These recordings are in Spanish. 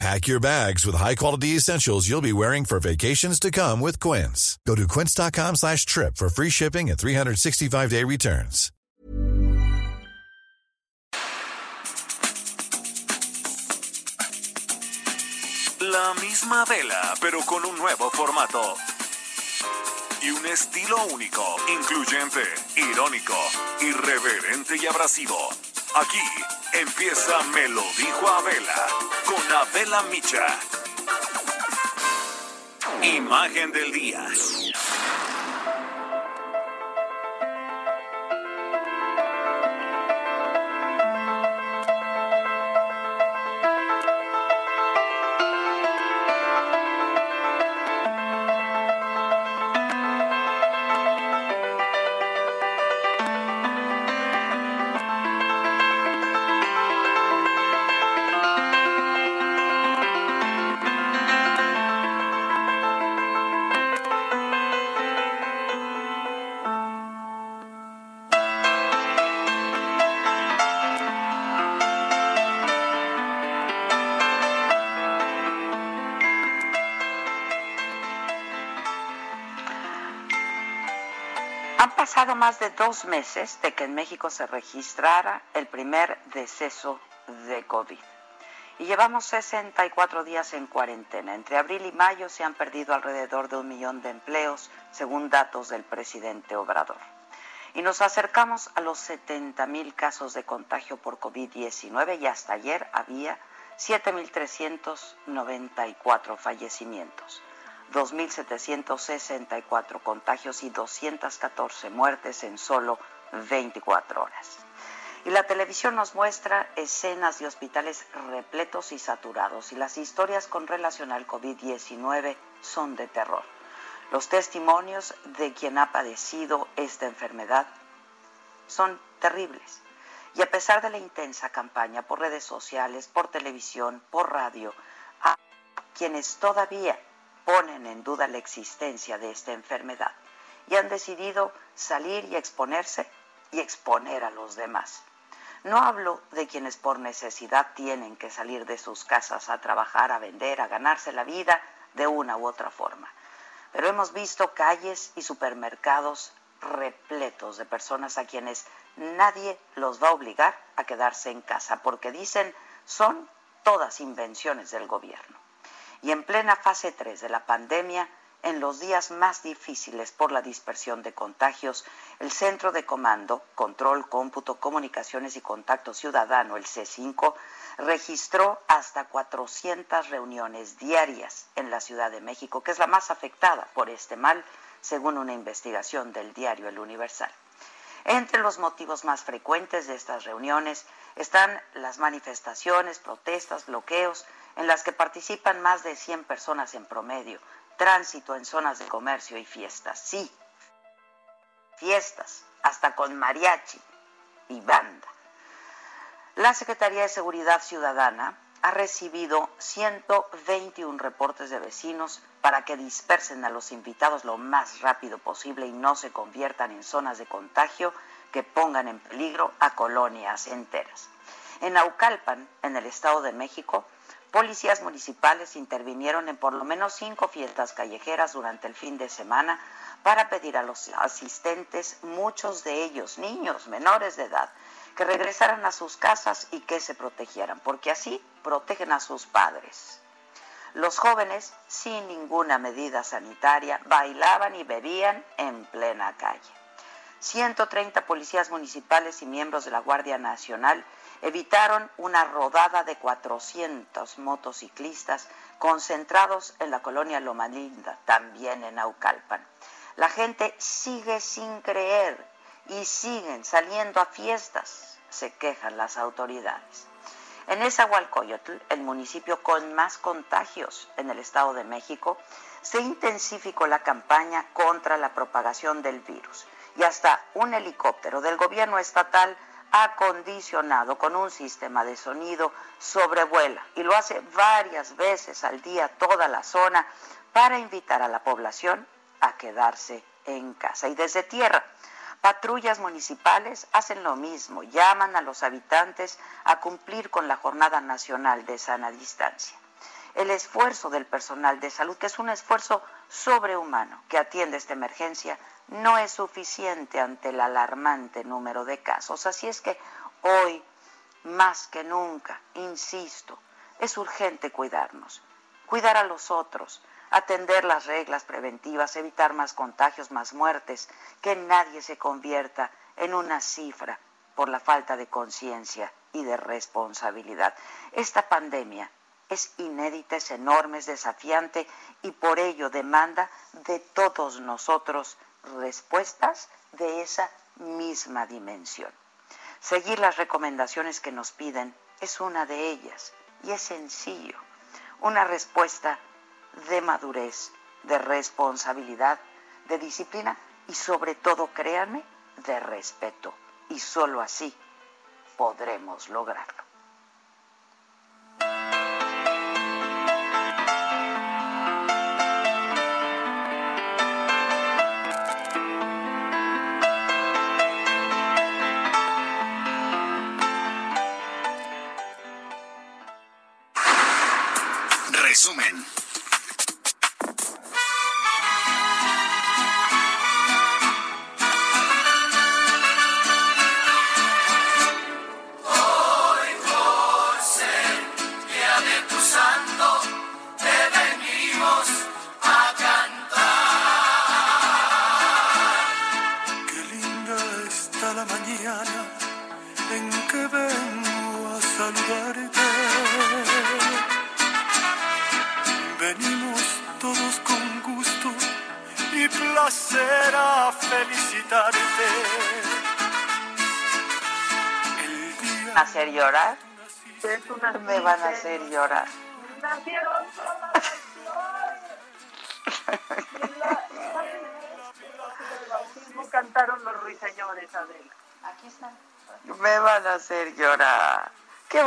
Pack your bags with high-quality essentials you'll be wearing for vacations to come with Quince. Go to quince.com slash trip for free shipping and 365-day returns. La misma vela, pero con un nuevo formato. Y un estilo único, incluyente, irónico, irreverente y abrasivo. Aquí empieza Me lo dijo Abela con Abela Micha. Imagen del día. Más de dos meses de que en México se registrara el primer deceso de COVID. Y llevamos 64 días en cuarentena. Entre abril y mayo se han perdido alrededor de un millón de empleos, según datos del presidente Obrador. Y nos acercamos a los 70 mil casos de contagio por COVID-19 y hasta ayer había 7.394 fallecimientos. 2.764 contagios y 214 muertes en solo 24 horas. Y la televisión nos muestra escenas de hospitales repletos y saturados y las historias con relación al COVID-19 son de terror. Los testimonios de quien ha padecido esta enfermedad son terribles. Y a pesar de la intensa campaña por redes sociales, por televisión, por radio, a quienes todavía ponen en duda la existencia de esta enfermedad y han decidido salir y exponerse y exponer a los demás. No hablo de quienes por necesidad tienen que salir de sus casas a trabajar, a vender, a ganarse la vida de una u otra forma. Pero hemos visto calles y supermercados repletos de personas a quienes nadie los va a obligar a quedarse en casa porque dicen son todas invenciones del gobierno y en plena fase 3 de la pandemia, en los días más difíciles por la dispersión de contagios, el Centro de Comando, Control, Cómputo, Comunicaciones y Contacto Ciudadano, el C5, registró hasta 400 reuniones diarias en la Ciudad de México, que es la más afectada por este mal, según una investigación del diario El Universal. Entre los motivos más frecuentes de estas reuniones están las manifestaciones, protestas, bloqueos, en las que participan más de 100 personas en promedio, tránsito en zonas de comercio y fiestas. Sí, fiestas, hasta con mariachi y banda. La Secretaría de Seguridad Ciudadana ha recibido 121 reportes de vecinos para que dispersen a los invitados lo más rápido posible y no se conviertan en zonas de contagio que pongan en peligro a colonias enteras. En Aucalpan, en el Estado de México, Policías municipales intervinieron en por lo menos cinco fiestas callejeras durante el fin de semana para pedir a los asistentes, muchos de ellos niños menores de edad, que regresaran a sus casas y que se protegieran, porque así protegen a sus padres. Los jóvenes, sin ninguna medida sanitaria, bailaban y bebían en plena calle. 130 policías municipales y miembros de la Guardia Nacional evitaron una rodada de 400 motociclistas concentrados en la colonia Loma Linda, también en Aucalpan. La gente sigue sin creer y siguen saliendo a fiestas, se quejan las autoridades. En Esahualcoyotl, el municipio con más contagios en el Estado de México, se intensificó la campaña contra la propagación del virus y hasta un helicóptero del gobierno estatal acondicionado con un sistema de sonido sobrevuela y lo hace varias veces al día toda la zona para invitar a la población a quedarse en casa. Y desde tierra, patrullas municipales hacen lo mismo, llaman a los habitantes a cumplir con la Jornada Nacional de Sana Distancia. El esfuerzo del personal de salud, que es un esfuerzo sobrehumano que atiende esta emergencia, no es suficiente ante el alarmante número de casos. Así es que hoy, más que nunca, insisto, es urgente cuidarnos, cuidar a los otros, atender las reglas preventivas, evitar más contagios, más muertes, que nadie se convierta en una cifra por la falta de conciencia y de responsabilidad. Esta pandemia es inédita, es desafiante y por ello demanda de todos nosotros respuestas de esa misma dimensión. Seguir las recomendaciones que nos piden es una de ellas y es sencillo. Una respuesta de madurez, de responsabilidad, de disciplina y sobre todo, créanme, de respeto. Y solo así podremos lograrlo.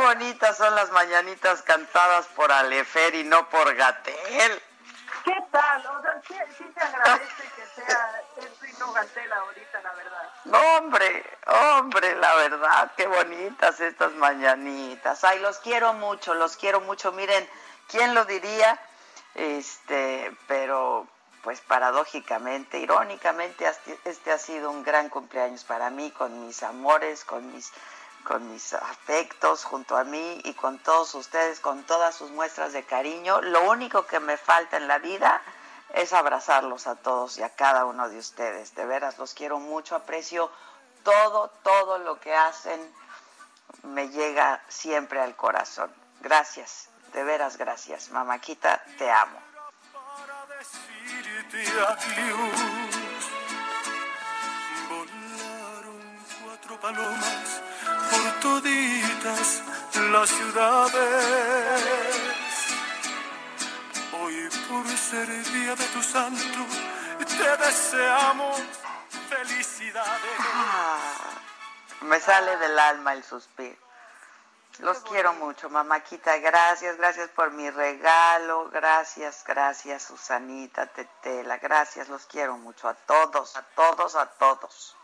Bonitas son las mañanitas cantadas por Alefer y no por Gatel. ¿Qué tal? O sea, sí, sí se agradece que sea eso y no Gatel ahorita, la verdad. Hombre, hombre, la verdad, qué bonitas estas mañanitas. Ay, los quiero mucho, los quiero mucho. Miren, ¿quién lo diría? Este, pero pues paradójicamente, irónicamente, este ha sido un gran cumpleaños para mí, con mis amores, con mis, con mis afectos junto a mí y con todos ustedes, con todas sus muestras de cariño. Lo único que me falta en la vida es abrazarlos a todos y a cada uno de ustedes. De veras, los quiero mucho, aprecio todo, todo lo que hacen, me llega siempre al corazón. Gracias, de veras gracias. Mamáquita, te amo. Palomas por toditas las ciudades Hoy por ser día de tu santo, te deseamos felicidades. Ah, me sale del alma el suspiro. Los quiero mucho, mamáquita. Gracias, gracias por mi regalo. Gracias, gracias, Susanita, Tetela. Gracias, los quiero mucho a todos, a todos, a todos.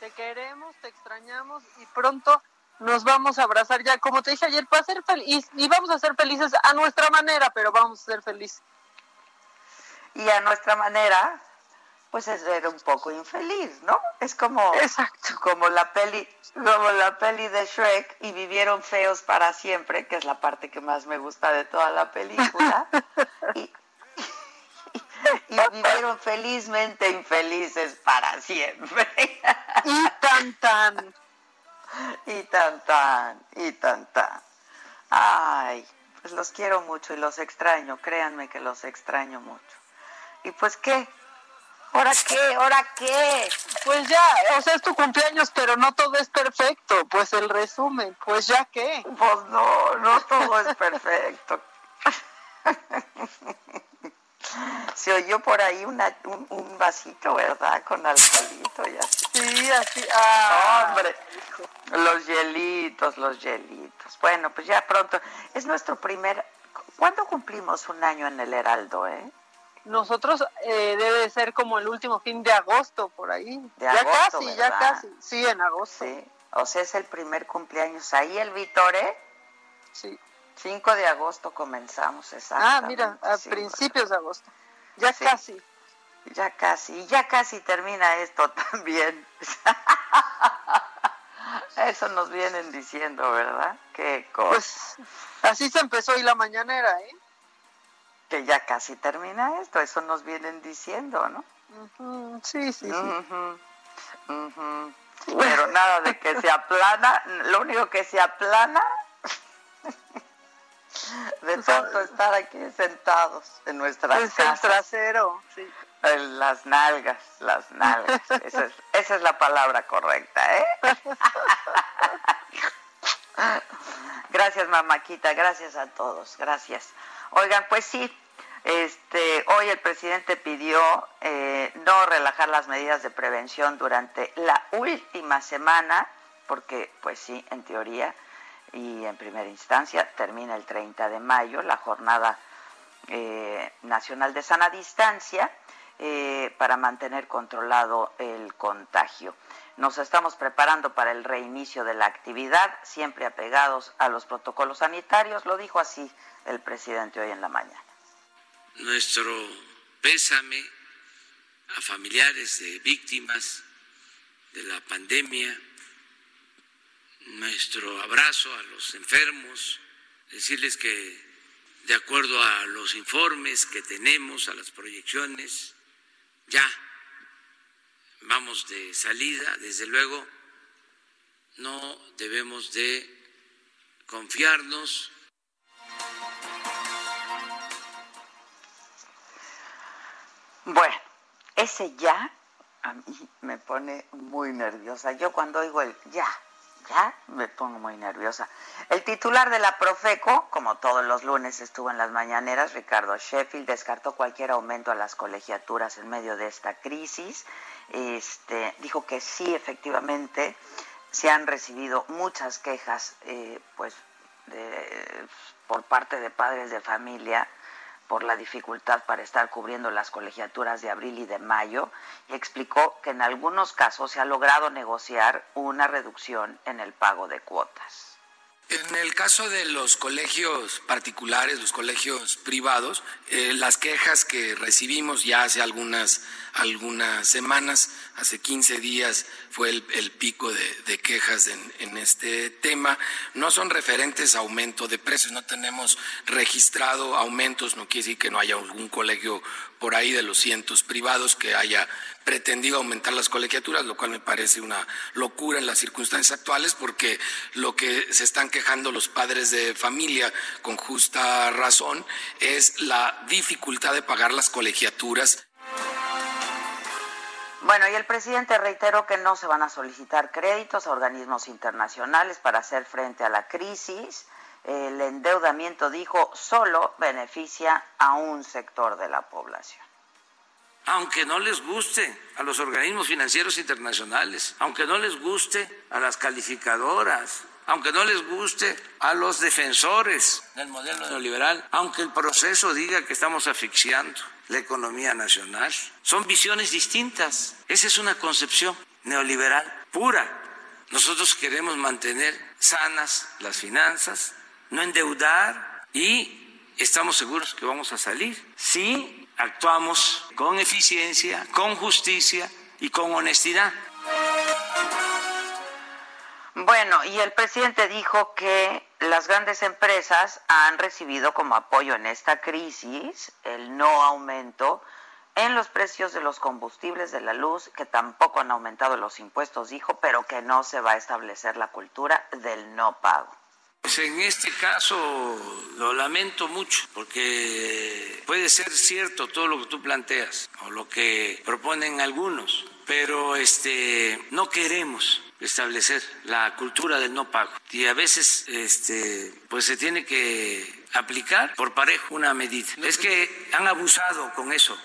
Te queremos, te extrañamos y pronto nos vamos a abrazar ya, como te dije ayer, para ser feliz y vamos a ser felices a nuestra manera, pero vamos a ser felices. Y a nuestra manera, pues es ser un poco infeliz, ¿no? Es como, Exacto. como la peli, como la peli de Shrek y vivieron feos para siempre, que es la parte que más me gusta de toda la película. y, y vivieron felizmente infelices para siempre. y tan tan y tan tan, y tan tan. Ay, pues los quiero mucho y los extraño, créanme que los extraño mucho. ¿Y pues qué? ¿Ahora qué? ¿Ahora qué? Pues ya, o sea, es tu cumpleaños, pero no todo es perfecto. Pues el resumen, pues ya qué. Pues no, no todo es perfecto. Se oyó por ahí una, un, vasito, ¿verdad? Con alcoholito y así. Sí, así. Ah, Hombre, los hielitos, los hielitos. Bueno, pues ya pronto. Es nuestro primer... ¿Cuándo cumplimos un año en el Heraldo, eh? Nosotros eh, debe ser como el último fin de agosto, por ahí. De ya agosto, casi, ya casi. Sí, en agosto. Sí, o sea, es el primer cumpleaños. Ahí el Víctor, ¿eh? Sí. 5 de agosto comenzamos, exacto. Ah, mira, a principios de agosto. Ya casi. Ya casi, ya casi termina esto también. Eso nos vienen diciendo, ¿verdad? Qué cosa. Pues así se empezó hoy la mañanera, ¿eh? Que ya casi termina esto, eso nos vienen diciendo, ¿no? Sí, sí, sí. Pero nada de que se aplana, lo único que se aplana de tanto estar aquí sentados en nuestras es el trasero, sí. Las nalgas, las nalgas. Esa es, esa es la palabra correcta, ¿eh? gracias, mamáquita. Gracias a todos. Gracias. Oigan, pues sí, este, hoy el presidente pidió eh, no relajar las medidas de prevención durante la última semana, porque, pues sí, en teoría, y en primera instancia termina el 30 de mayo la jornada eh, nacional de sana distancia eh, para mantener controlado el contagio. Nos estamos preparando para el reinicio de la actividad, siempre apegados a los protocolos sanitarios, lo dijo así el presidente hoy en la mañana. Nuestro pésame a familiares de víctimas de la pandemia nuestro abrazo a los enfermos, decirles que de acuerdo a los informes que tenemos, a las proyecciones, ya vamos de salida, desde luego no debemos de confiarnos. Bueno, ese ya a mí me pone muy nerviosa. Yo cuando oigo el ya, ya me pongo muy nerviosa. El titular de la Profeco, como todos los lunes estuvo en las mañaneras, Ricardo Sheffield, descartó cualquier aumento a las colegiaturas en medio de esta crisis. Este, dijo que sí, efectivamente, se han recibido muchas quejas eh, pues, por parte de padres de familia por la dificultad para estar cubriendo las colegiaturas de abril y de mayo y explicó que en algunos casos se ha logrado negociar una reducción en el pago de cuotas. En el caso de los colegios particulares, los colegios privados, eh, las quejas que recibimos ya hace algunas, algunas semanas, hace 15 días fue el, pico de, quejas en, este tema, no son referentes a aumento de precios, no tenemos registrado aumentos, no quiere decir que no haya algún colegio por ahí de los cientos privados que haya pretendido aumentar las colegiaturas, lo cual me parece una locura en las circunstancias actuales, porque lo que se están quejando los padres de familia con justa razón es la dificultad de pagar las colegiaturas. Bueno, y el presidente reiteró que no se van a solicitar créditos a organismos internacionales para hacer frente a la crisis. El endeudamiento, dijo, solo beneficia a un sector de la población aunque no les guste a los organismos financieros internacionales, aunque no les guste a las calificadoras, aunque no les guste a los defensores del modelo neoliberal, aunque el proceso diga que estamos asfixiando la economía nacional. Son visiones distintas. Esa es una concepción neoliberal pura. Nosotros queremos mantener sanas las finanzas, no endeudar y estamos seguros que vamos a salir. Sí, actuamos con eficiencia, con justicia y con honestidad. Bueno, y el presidente dijo que las grandes empresas han recibido como apoyo en esta crisis el no aumento en los precios de los combustibles de la luz, que tampoco han aumentado los impuestos, dijo, pero que no se va a establecer la cultura del no pago. Pues en este caso lo lamento mucho porque puede ser cierto todo lo que tú planteas o lo que proponen algunos, pero este no queremos establecer la cultura del no pago y a veces este pues se tiene que aplicar por parejo una medida. Es que han abusado con eso.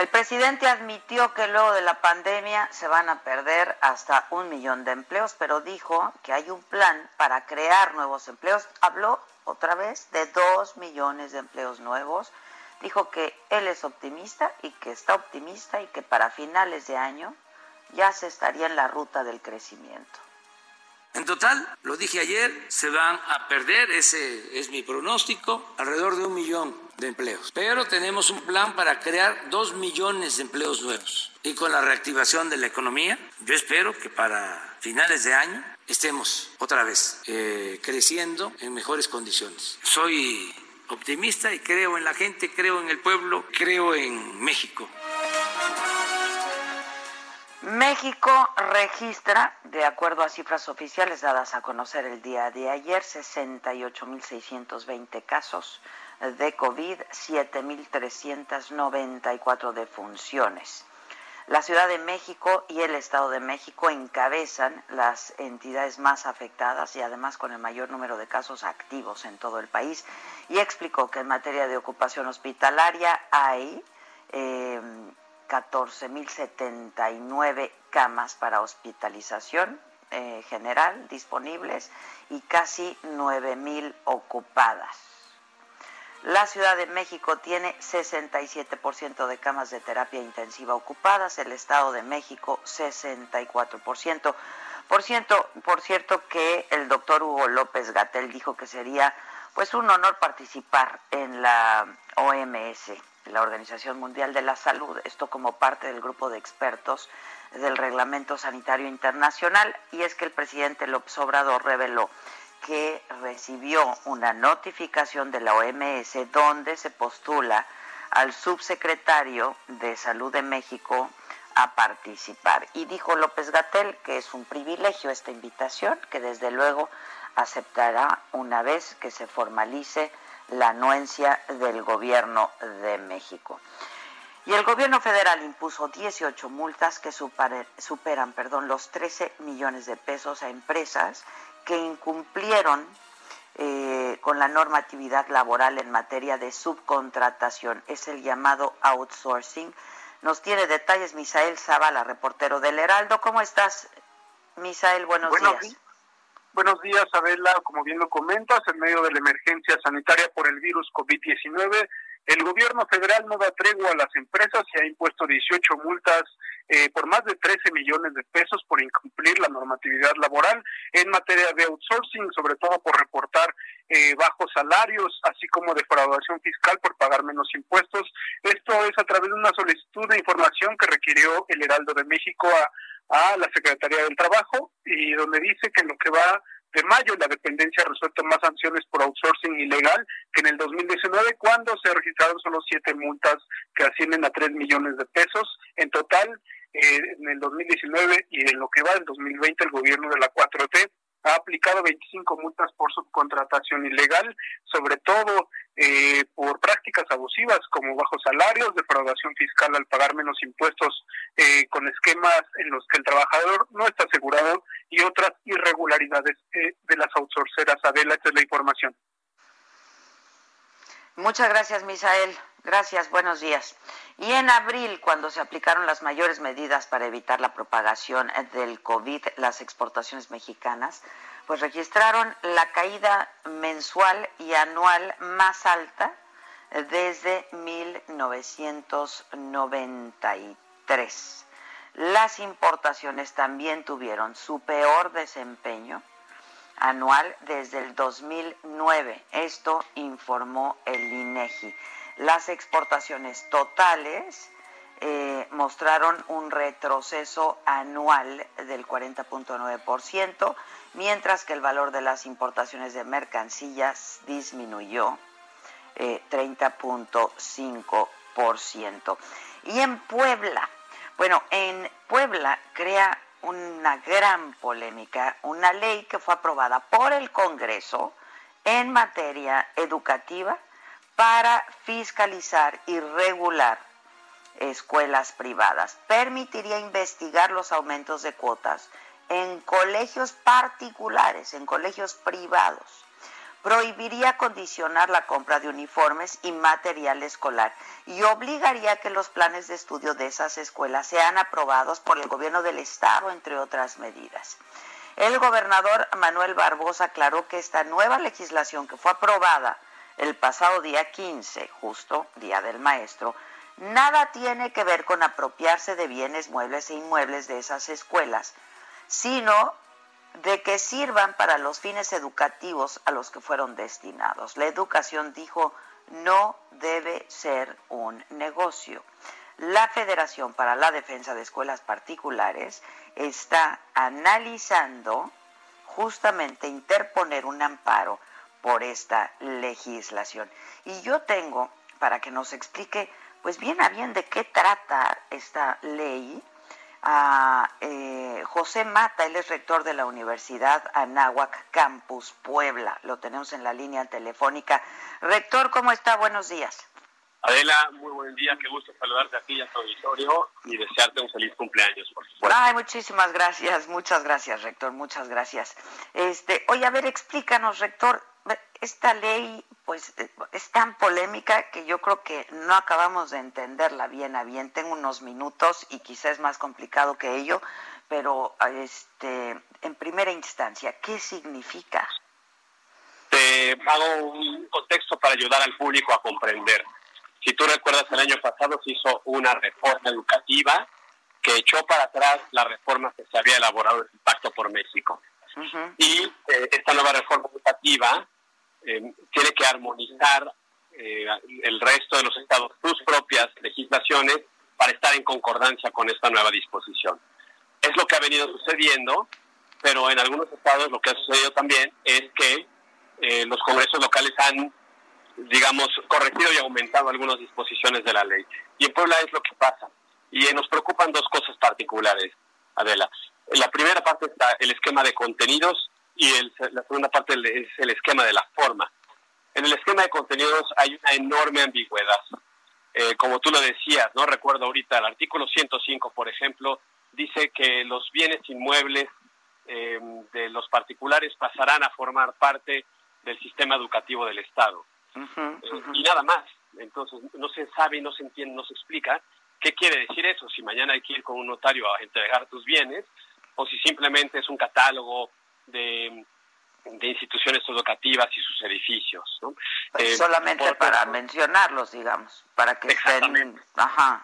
El presidente admitió que luego de la pandemia se van a perder hasta un millón de empleos, pero dijo que hay un plan para crear nuevos empleos. Habló otra vez de dos millones de empleos nuevos. Dijo que él es optimista y que está optimista y que para finales de año ya se estaría en la ruta del crecimiento. En total, lo dije ayer, se van a perder, ese es mi pronóstico, alrededor de un millón de empleos. Pero tenemos un plan para crear dos millones de empleos nuevos. Y con la reactivación de la economía, yo espero que para finales de año estemos otra vez eh, creciendo en mejores condiciones. Soy optimista y creo en la gente, creo en el pueblo, creo en México. México registra, de acuerdo a cifras oficiales dadas a conocer el día de ayer, 68.620 casos de COVID, 7.394 defunciones. La Ciudad de México y el Estado de México encabezan las entidades más afectadas y además con el mayor número de casos activos en todo el país. Y explicó que en materia de ocupación hospitalaria hay eh, 14.079 camas para hospitalización eh, general disponibles y casi 9.000 ocupadas. La Ciudad de México tiene 67% de camas de terapia intensiva ocupadas, el Estado de México 64%. Por cierto, por cierto que el doctor Hugo López Gatel dijo que sería pues un honor participar en la OMS la Organización Mundial de la Salud, esto como parte del grupo de expertos del Reglamento Sanitario Internacional, y es que el presidente López Obrador reveló que recibió una notificación de la OMS donde se postula al subsecretario de Salud de México a participar. Y dijo López Gatel que es un privilegio esta invitación, que desde luego aceptará una vez que se formalice la anuencia del gobierno de México. Y el gobierno federal impuso 18 multas que superan perdón, los 13 millones de pesos a empresas que incumplieron eh, con la normatividad laboral en materia de subcontratación. Es el llamado outsourcing. Nos tiene detalles Misael Zavala, reportero del Heraldo. ¿Cómo estás, Misael? Buenos, Buenos días. Buenos días, Abela. Como bien lo comentas, en medio de la emergencia sanitaria por el virus COVID-19, el gobierno federal no da tregua a las empresas y ha impuesto 18 multas eh, por más de 13 millones de pesos por incumplir la normatividad laboral en materia de outsourcing, sobre todo por reportar eh, bajos salarios, así como defraudación fiscal por pagar menos impuestos. Esto es a través de una solicitud de información que requirió el Heraldo de México a a la Secretaría del Trabajo y donde dice que lo que va de mayo la dependencia ha resuelto más sanciones por outsourcing ilegal que en el 2019 cuando se registraron solo siete multas que ascienden a tres millones de pesos. En total, eh, en el 2019 y en lo que va del 2020 el gobierno de la 4T ha aplicado 25 multas por subcontratación ilegal, sobre todo eh, por prácticas abusivas como bajos salarios, defraudación fiscal al pagar menos impuestos eh, con esquemas en los que el trabajador no está asegurado y otras irregularidades eh, de las outsourceras. Adela, esta es la información. Muchas gracias, Misael. Gracias, buenos días. Y en abril, cuando se aplicaron las mayores medidas para evitar la propagación del COVID, las exportaciones mexicanas, pues registraron la caída mensual y anual más alta desde 1993. Las importaciones también tuvieron su peor desempeño anual desde el 2009. Esto informó el INEGI. Las exportaciones totales eh, mostraron un retroceso anual del 40.9%, mientras que el valor de las importaciones de mercancías disminuyó 30.5%. Eh, y en Puebla, bueno, en Puebla crea una gran polémica, una ley que fue aprobada por el Congreso en materia educativa para fiscalizar y regular escuelas privadas. Permitiría investigar los aumentos de cuotas en colegios particulares, en colegios privados. Prohibiría condicionar la compra de uniformes y material escolar y obligaría que los planes de estudio de esas escuelas sean aprobados por el gobierno del estado, entre otras medidas. El gobernador Manuel Barbosa aclaró que esta nueva legislación que fue aprobada el pasado día 15, justo Día del Maestro, nada tiene que ver con apropiarse de bienes muebles e inmuebles de esas escuelas, sino de que sirvan para los fines educativos a los que fueron destinados. La educación, dijo, no debe ser un negocio. La Federación para la Defensa de Escuelas Particulares está analizando justamente interponer un amparo por esta legislación. Y yo tengo, para que nos explique, pues bien a bien de qué trata esta ley, a eh, José Mata, él es rector de la Universidad Anáhuac Campus Puebla. Lo tenemos en la línea telefónica. Rector, ¿cómo está? Buenos días. Adela, muy buen día, qué gusto saludarte aquí a tu auditorio y desearte un feliz cumpleaños, por supuesto. Ay, muchísimas gracias, muchas gracias, rector, muchas gracias. Este, oye, a ver, explícanos, rector, esta ley pues eh, es tan polémica que yo creo que no acabamos de entenderla bien a bien. Tengo unos minutos y quizás es más complicado que ello, pero este en primera instancia, ¿qué significa? Te hago un contexto para ayudar al público a comprender. Si tú recuerdas, el año pasado se hizo una reforma educativa que echó para atrás la reforma que se había elaborado en el Pacto por México. Y eh, esta nueva reforma educativa eh, tiene que armonizar eh, el resto de los estados sus propias legislaciones para estar en concordancia con esta nueva disposición. Es lo que ha venido sucediendo, pero en algunos estados lo que ha sucedido también es que los congresos locales han digamos, corregido y aumentado algunas disposiciones de la ley. Y en Puebla es lo que pasa. Y nos preocupan dos cosas particulares, Adela. La primera parte está el esquema de contenidos y la segunda parte es el esquema de la forma. En el esquema de contenidos hay una enorme ambigüedad. Eh, como tú lo decías, no recuerdo ahorita, el artículo 105, por ejemplo, dice que los bienes inmuebles eh, de los particulares pasarán a formar parte del sistema educativo del Estado. Eh, y nada más. Entonces no se sabe, no se entiende, no se explica qué quiere decir eso, si mañana hay que ir con un notario a entregar tus bienes o si simplemente es un catálogo de, de instituciones educativas y sus edificios. ¿no? Pues eh, solamente para mencionarlos, digamos, para que estén ajá,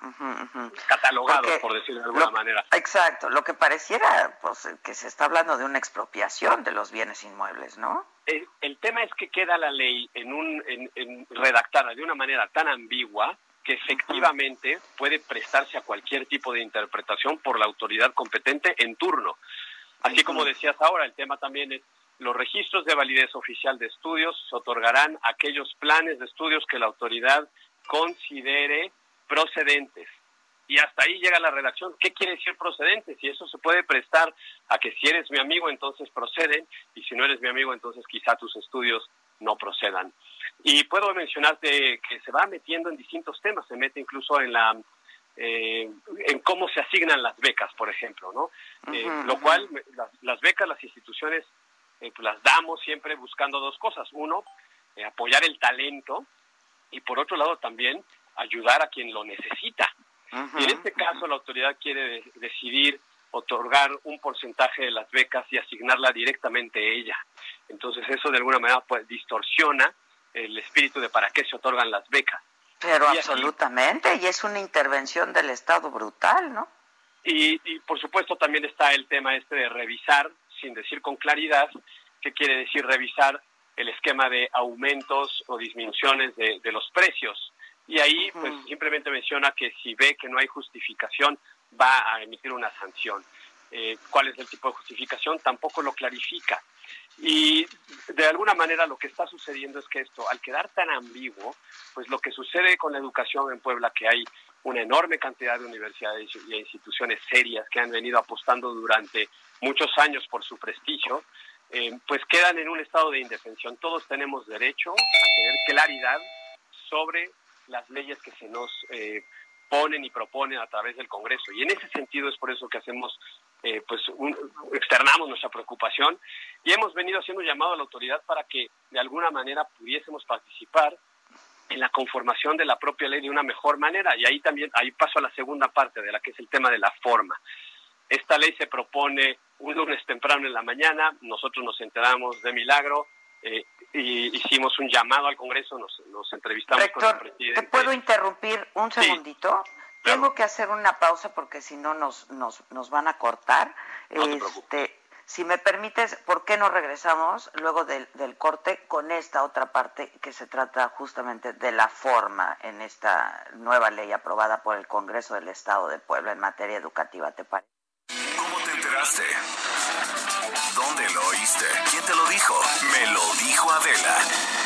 catalogados, por decirlo de alguna manera. Exacto, lo que pareciera pues, que se está hablando de una expropiación de los bienes inmuebles, ¿no? El, tema es que queda la ley en un, en, redactada de una manera tan ambigua que efectivamente puede prestarse a cualquier tipo de interpretación por la autoridad competente en turno. Así como decías ahora, el tema también es los registros de validez oficial de estudios se otorgarán aquellos planes de estudios que la autoridad considere procedentes y hasta ahí llega la redacción. ¿Qué quiere decir procedente? Si eso se puede prestar a que si eres mi amigo, entonces proceden, y si no eres mi amigo, entonces quizá tus estudios no procedan. Y puedo mencionarte que se va metiendo en distintos temas, se mete incluso en la eh, en cómo se asignan las becas, por ejemplo, ¿no? Eh, lo cual las, becas, las instituciones, eh, pues las damos siempre buscando dos cosas: uno, apoyar el talento y por otro lado también ayudar a quien lo necesita y en este caso la autoridad quiere decidir otorgar un porcentaje de las becas y asignarla directamente a ella. Entonces eso de alguna manera pues, distorsiona el espíritu de para qué se otorgan las becas. Pero absolutamente, y es una intervención del Estado brutal, ¿no? Y, por supuesto también está el tema este de revisar, sin decir con claridad, qué quiere decir revisar el esquema de aumentos o disminuciones de los precios y ahí pues simplemente menciona que si ve que no hay justificación va a emitir una sanción. Eh, ¿Cuál es el tipo de justificación? Tampoco lo clarifica. Y de alguna manera lo que está sucediendo es que esto, al quedar tan ambiguo, pues lo que sucede con la educación en Puebla, que hay una enorme cantidad de universidades y instituciones serias que han venido apostando durante muchos años por su prestigio, eh, pues quedan en un estado de indefensión. Todos tenemos derecho a tener claridad sobre las leyes que se nos eh, ponen y proponen a través del Congreso. Y en ese sentido es por eso que hacemos eh, pues externamos nuestra preocupación y hemos venido haciendo un llamado a la autoridad para que de alguna manera pudiésemos participar en la conformación de la propia ley de una mejor manera. Y ahí también, ahí paso a la segunda parte de la que es el tema de la forma. Esta ley se propone un lunes temprano en la mañana, nosotros nos enteramos de milagro, eh, y hicimos un llamado al Congreso, nos, nos entrevistamos con el presidente. ¿Te puedo interrumpir un segundito? Tengo que hacer una pausa porque si no nos, nos, nos van a cortar. este, si me permites, ¿por qué no regresamos luego del, del, corte con esta otra parte que se trata justamente de la forma en esta nueva ley aprobada por el Congreso del Estado de Puebla en materia educativa? ¿Te parece? ¿Cómo te enteraste? ¿Dónde lo oíste? ¿Quién te lo dijo? Me lo dijo Adela.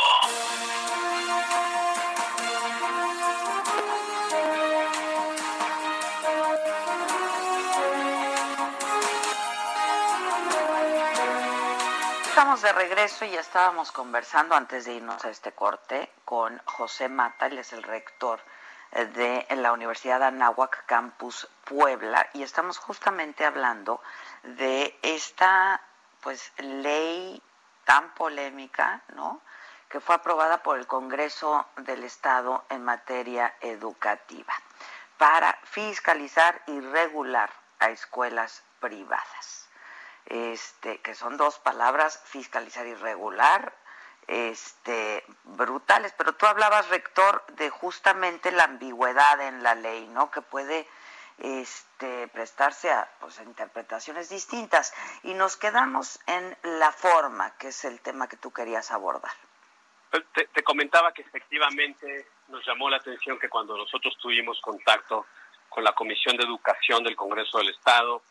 Estamos de regreso y ya estábamos conversando antes de irnos a este corte con José Mata, él es el rector eh, de la Universidad Anáhuac Campus Puebla y estamos justamente hablando de esta pues ley tan polémica, ¿no? que fue aprobada por el Congreso del Estado en materia educativa para fiscalizar y regular a escuelas privadas este, que son dos palabras, fiscalizar y regular, este, brutales. Pero tú hablabas, rector, de justamente la ambigüedad en la ley, ¿no? Que puede este, prestarse a, pues, interpretaciones distintas. Y nos quedamos en la forma, que es el tema que tú querías abordar. Pues, te, te comentaba que efectivamente nos llamó la atención que cuando nosotros tuvimos contacto con la Comisión de Educación del Congreso del Estado,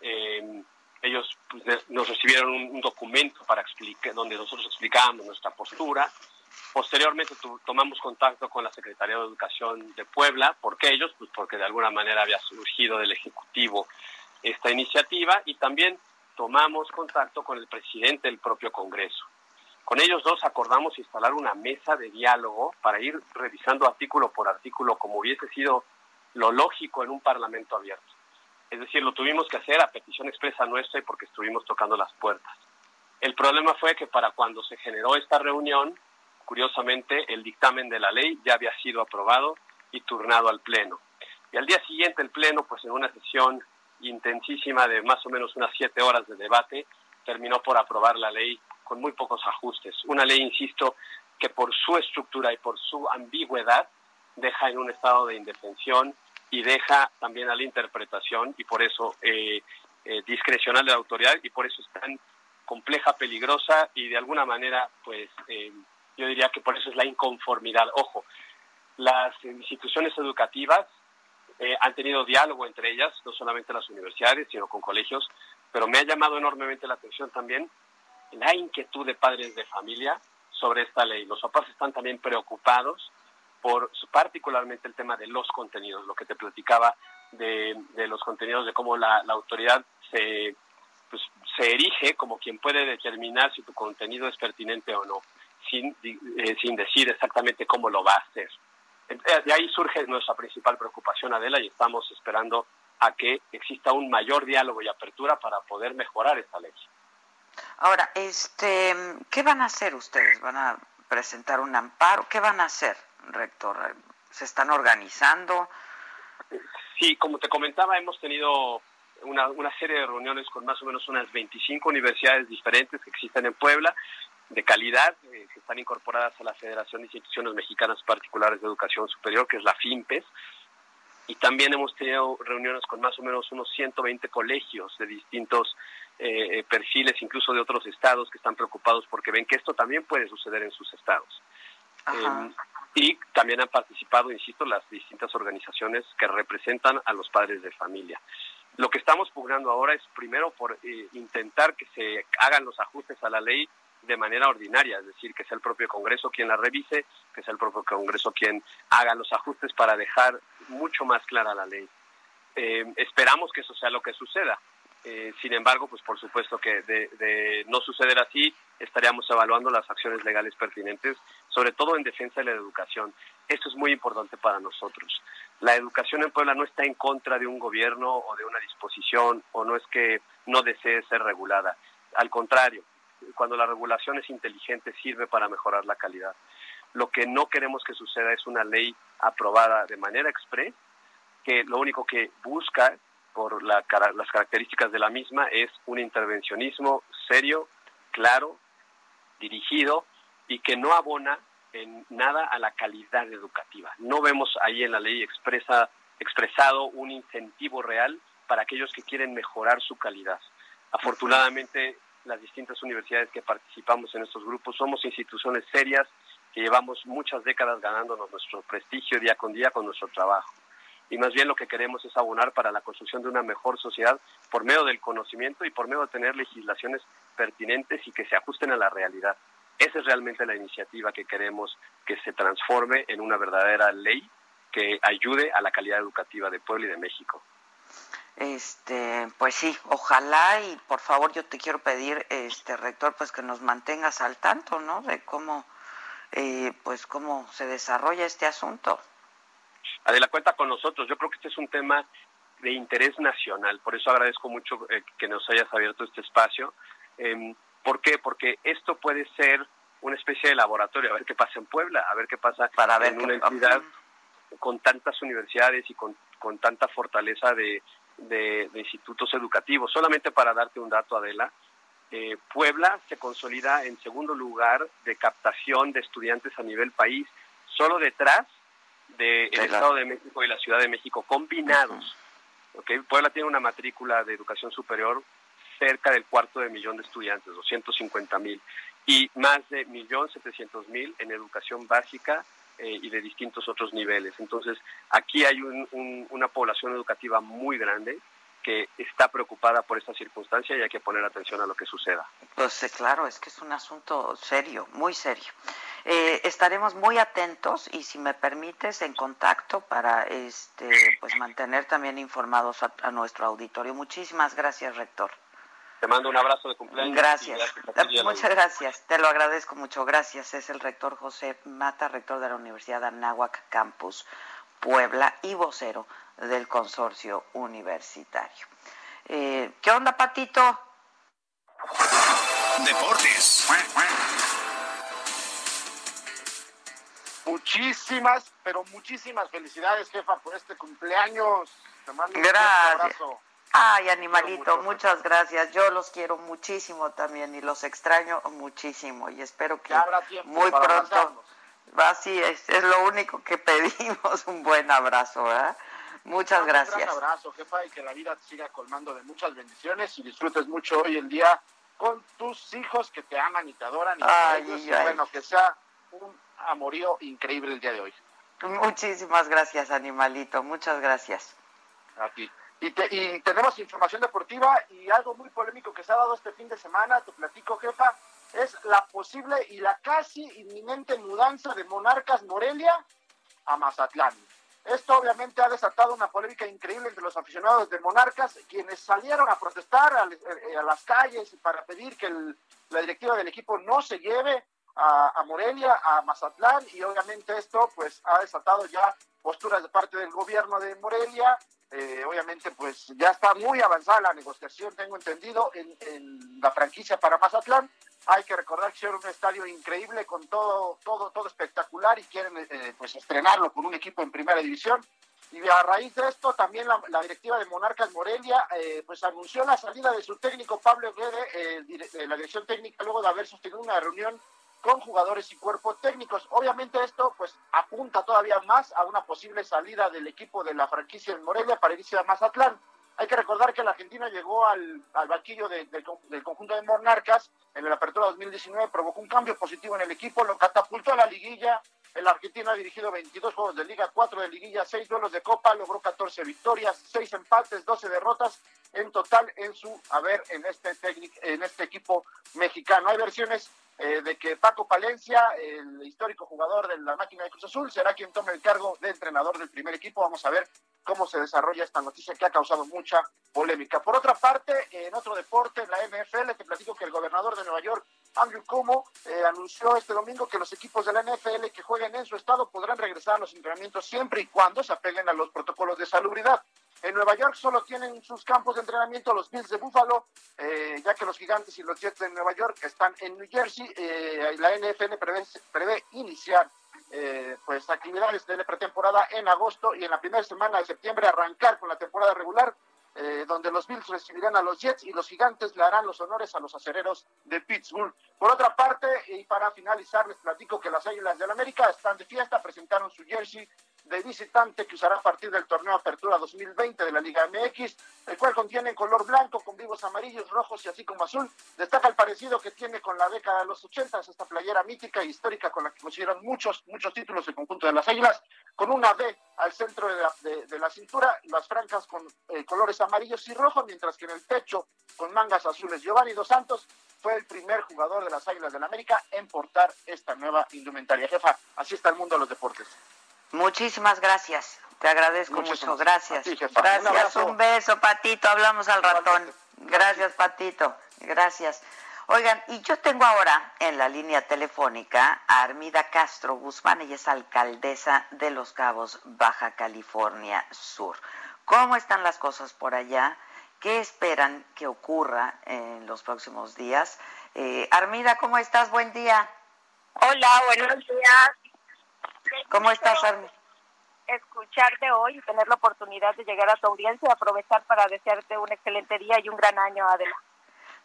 eh, ellos pues, nos recibieron un, documento para explicar, donde nosotros explicábamos nuestra postura. Posteriormente tomamos contacto con la Secretaría de Educación de Puebla. ¿Por qué ellos? Pues porque de alguna manera había surgido del Ejecutivo esta iniciativa y también tomamos contacto con el presidente del propio Congreso. Con ellos dos acordamos instalar una mesa de diálogo para ir revisando artículo por artículo como hubiese sido lo lógico en un parlamento abierto. Es decir, lo tuvimos que hacer a petición expresa nuestra y porque estuvimos tocando las puertas. El problema fue que para cuando se generó esta reunión, curiosamente, el dictamen de la ley ya había sido aprobado y turnado al Pleno. Y al día siguiente el Pleno, pues en una sesión intensísima de más o menos unas siete horas de debate, terminó por aprobar la ley con muy pocos ajustes. Una ley, insisto, que por su estructura y por su ambigüedad deja en un estado de indefensión y deja también a la interpretación y por eso eh, eh, discrecional de la autoridad y por eso es tan compleja, peligrosa y de alguna manera, pues eh, yo diría que por eso es la inconformidad. Ojo, las instituciones educativas han tenido diálogo entre ellas, no solamente las universidades, sino con colegios, pero me ha llamado enormemente la atención también la inquietud de padres de familia sobre esta ley. Los papás están también preocupados por particularmente el tema de los contenidos, lo que te platicaba de, los contenidos, de cómo la, autoridad se, pues, se erige como quien puede determinar si tu contenido es pertinente o no, sin, eh, sin decir exactamente cómo lo va a hacer. Eh, de ahí surge nuestra principal preocupación, Adela, y estamos esperando a que exista un mayor diálogo y apertura para poder mejorar esta ley. Ahora, este, ¿qué van a hacer ustedes? ¿Van a presentar un amparo? ¿Qué van a hacer? rector? ¿Se están organizando? Sí, como te comentaba, hemos tenido una, una serie de reuniones con más o menos unas 25 universidades diferentes que existen en Puebla, de calidad, eh, que están incorporadas a la Federación de Instituciones Mexicanas Particulares de Educación Superior, que es la FIMPES, y también hemos tenido reuniones con más o menos unos 120 colegios de distintos eh, perfiles, incluso de otros estados, que están preocupados porque ven que esto también puede suceder en sus estados. Eh, y también han participado, insisto, las distintas organizaciones que representan a los padres de familia. Lo que estamos pugnando ahora es primero por eh, intentar que se hagan los ajustes a la ley de manera ordinaria, es decir, que sea el propio Congreso quien la revise, que sea el propio Congreso quien haga los ajustes para dejar mucho más clara la ley. Eh, esperamos que eso sea lo que suceda. Eh, sin embargo, pues por supuesto que de, no suceder así, estaríamos evaluando las acciones legales pertinentes, sobre todo en defensa de la educación. Esto es muy importante para nosotros. La educación en Puebla no está en contra de un gobierno o de una disposición, o no es que no desee ser regulada. Al contrario, cuando la regulación es inteligente, sirve para mejorar la calidad. Lo que no queremos que suceda es una ley aprobada de manera express, que lo único que busca por las características de la misma, es un intervencionismo serio, claro, dirigido y que no abona en nada a la calidad educativa. No vemos ahí en la ley expresa, expresado un incentivo real para aquellos que quieren mejorar su calidad. Afortunadamente, las distintas universidades que participamos en estos grupos somos instituciones serias que llevamos muchas décadas ganándonos nuestro prestigio día con día con nuestro trabajo y más bien lo que queremos es abonar para la construcción de una mejor sociedad por medio del conocimiento y por medio de tener legislaciones pertinentes y que se ajusten a la realidad. Esa es realmente la iniciativa que queremos que se transforme en una verdadera ley que ayude a la calidad educativa de Puebla y de México. Este, pues sí, ojalá y por favor yo te quiero pedir, este rector, pues que nos mantengas al tanto, ¿no? De cómo, eh, pues cómo se desarrolla este asunto. Adela, cuenta con nosotros. Yo creo que este es un tema de interés nacional. Por eso agradezco mucho eh, que nos hayas abierto este espacio. Eh, ¿Por qué? Porque esto puede ser una especie de laboratorio, a ver qué pasa en Puebla, a ver qué pasa Para ver en una entidad con tantas universidades y con, con tanta fortaleza de, de, institutos educativos. Solamente para darte un dato, Adela, eh, Puebla se consolida en segundo lugar de captación de estudiantes a nivel país, solo detrás del Estado de México y la Ciudad de México combinados. Okay. Puebla tiene una matrícula de educación superior cerca del cuarto de millón de estudiantes, 250 mil, y más de millón setecientos mil en educación básica eh, y de distintos otros niveles. Entonces, aquí hay una población educativa muy grande que está preocupada por esta circunstancia y hay que poner atención a lo que suceda. Pues eh, claro, es que es un asunto serio, muy serio. Eh, estaremos muy atentos y si me permites en contacto para este pues mantener también informados a, nuestro auditorio. Muchísimas gracias, rector. Te mando un abrazo de cumpleaños. Gracias. Muchas gracias. Te lo agradezco mucho. Gracias. Es el rector José Mata, rector de la Universidad de Anáhuac Campus Puebla y vocero del consorcio universitario. Eh, ¿Qué onda, Patito? Deportes. Muchísimas, pero muchísimas felicidades, jefa, por este cumpleaños. Te mando un abrazo. Ay, animalito, muchas gracias. Yo los quiero muchísimo también y los extraño muchísimo y espero que muy pronto. Así es, es lo único que pedimos, un buen abrazo, ¿verdad? Muchas gracias. Un gran abrazo, jefa, y que la vida te siga colmando de muchas bendiciones y disfrutes mucho hoy el día con tus hijos que te aman y te adoran. Y, bueno, que sea un amorío increíble el día de hoy. Muchísimas gracias, animalito. Muchas gracias. A ti. Y, y tenemos información deportiva y algo muy polémico que se ha dado este fin de semana. Te platico, jefa. Es la posible y la casi inminente mudanza de Monarcas Morelia a Mazatlán. Esto obviamente ha desatado una polémica increíble entre los aficionados de Monarcas, quienes salieron a protestar a, eh, las calles para pedir que la directiva del equipo no se lleve a, Morelia, a Mazatlán, y obviamente esto pues ha desatado ya posturas de parte del gobierno de Morelia. Eh, obviamente pues ya está muy avanzada la negociación, tengo entendido, en la franquicia para Mazatlán hay que recordar que hicieron un estadio increíble con todo, todo, todo espectacular y quieren eh, pues estrenarlo con un equipo en primera división. Y a raíz de esto, también la, directiva de Monarcas Morelia eh, pues anunció la salida de su técnico Pablo Guede, de la dirección técnica, luego de haber sostenido una reunión con jugadores y cuerpos técnicos. Obviamente esto pues apunta todavía más a una posible salida del equipo de la franquicia en Morelia para irse a Mazatlán. Hay que recordar que la Argentina llegó al, al banquillo del conjunto de Monarcas en la apertura 2019, provocó un cambio positivo en el equipo, lo catapultó a la liguilla. El Argentina ha dirigido 22 juegos de liga, 4 de liguilla, 6 duelos de copa, logró 14 victorias, 6 empates, 12 derrotas en total en su haber en este, en este equipo mexicano. Hay versiones eh, de que Paco Palencia, el histórico jugador de la máquina de Cruz Azul, será quien tome el cargo de entrenador del primer equipo. Vamos a ver cómo se desarrolla esta noticia que ha causado mucha polémica. Por otra parte, en otro deporte, en la NFL, te platico que el gobernador de Nueva York, Andrew Cuomo, eh, anunció este domingo que los equipos de la NFL que jueguen en su estado podrán regresar a los entrenamientos siempre y cuando se apeguen a los protocolos de salubridad. En Nueva York solo tienen sus campos de entrenamiento los Bills de Buffalo, eh, ya que los Gigantes y los Jets de Nueva York están en New Jersey. Eh, la NFL prevé, prevé iniciar eh, pues actividades de pretemporada en agosto y en la primera semana de septiembre arrancar con la temporada regular eh, donde los Bills recibirán a los Jets y los Gigantes le harán los honores a los acereros de Pittsburgh. Por otra parte, y para finalizar, les platico que las Águilas del América están de fiesta, presentaron su jersey de visitante que usará a partir del torneo Apertura 2020 de la Liga MX, el cual contiene color blanco con vivos amarillos, rojos y así como azul. Destaca el parecido que tiene con la década de los 80, esta playera mítica e histórica con la que consiguieron muchos, muchos títulos el conjunto de las Águilas, con una D al centro de la, de, la cintura, las francas con eh, colores amarillos y rojos, mientras que en el pecho con mangas azules. Giovanni Dos Santos fue el primer jugador de las Águilas del la América en portar esta nueva indumentaria. Jefa, así está el mundo de los deportes. Muchísimas gracias. Te agradezco mucho. Gracias. gracias. Un, beso, Patito. Hablamos al ratón. Gracias, Patito. Gracias. Oigan, y yo tengo ahora en la línea telefónica a Armida Castro Guzmán, ella es alcaldesa de Los Cabos, Baja California Sur. ¿Cómo están las cosas por allá? ¿Qué esperan que ocurra en los próximos días? Eh, Armida, ¿cómo estás? Buen día. Hola, buenos días. ¿Cómo estás, Armida? Escucharte hoy y tener la oportunidad de llegar a tu audiencia y aprovechar para desearte un excelente día y un gran año, Adela.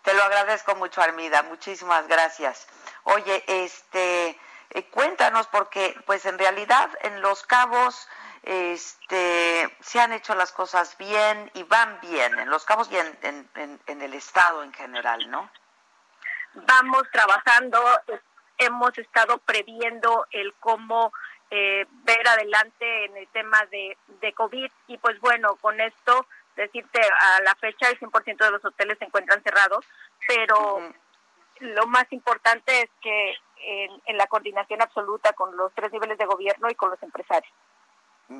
Te lo agradezco mucho, Armida. Muchísimas gracias. Oye, este, eh, cuéntanos porque, pues, en realidad, en Los Cabos, este, se han hecho las cosas bien y van bien en Los Cabos y en, en el estado en general, ¿no? Vamos trabajando, hemos estado previendo el cómo eh, ver adelante en el tema de, de COVID y pues bueno, con esto decirte a la fecha el 100% de los hoteles se encuentran cerrados, pero lo más importante es que en, en la coordinación absoluta con los tres niveles de gobierno y con los empresarios.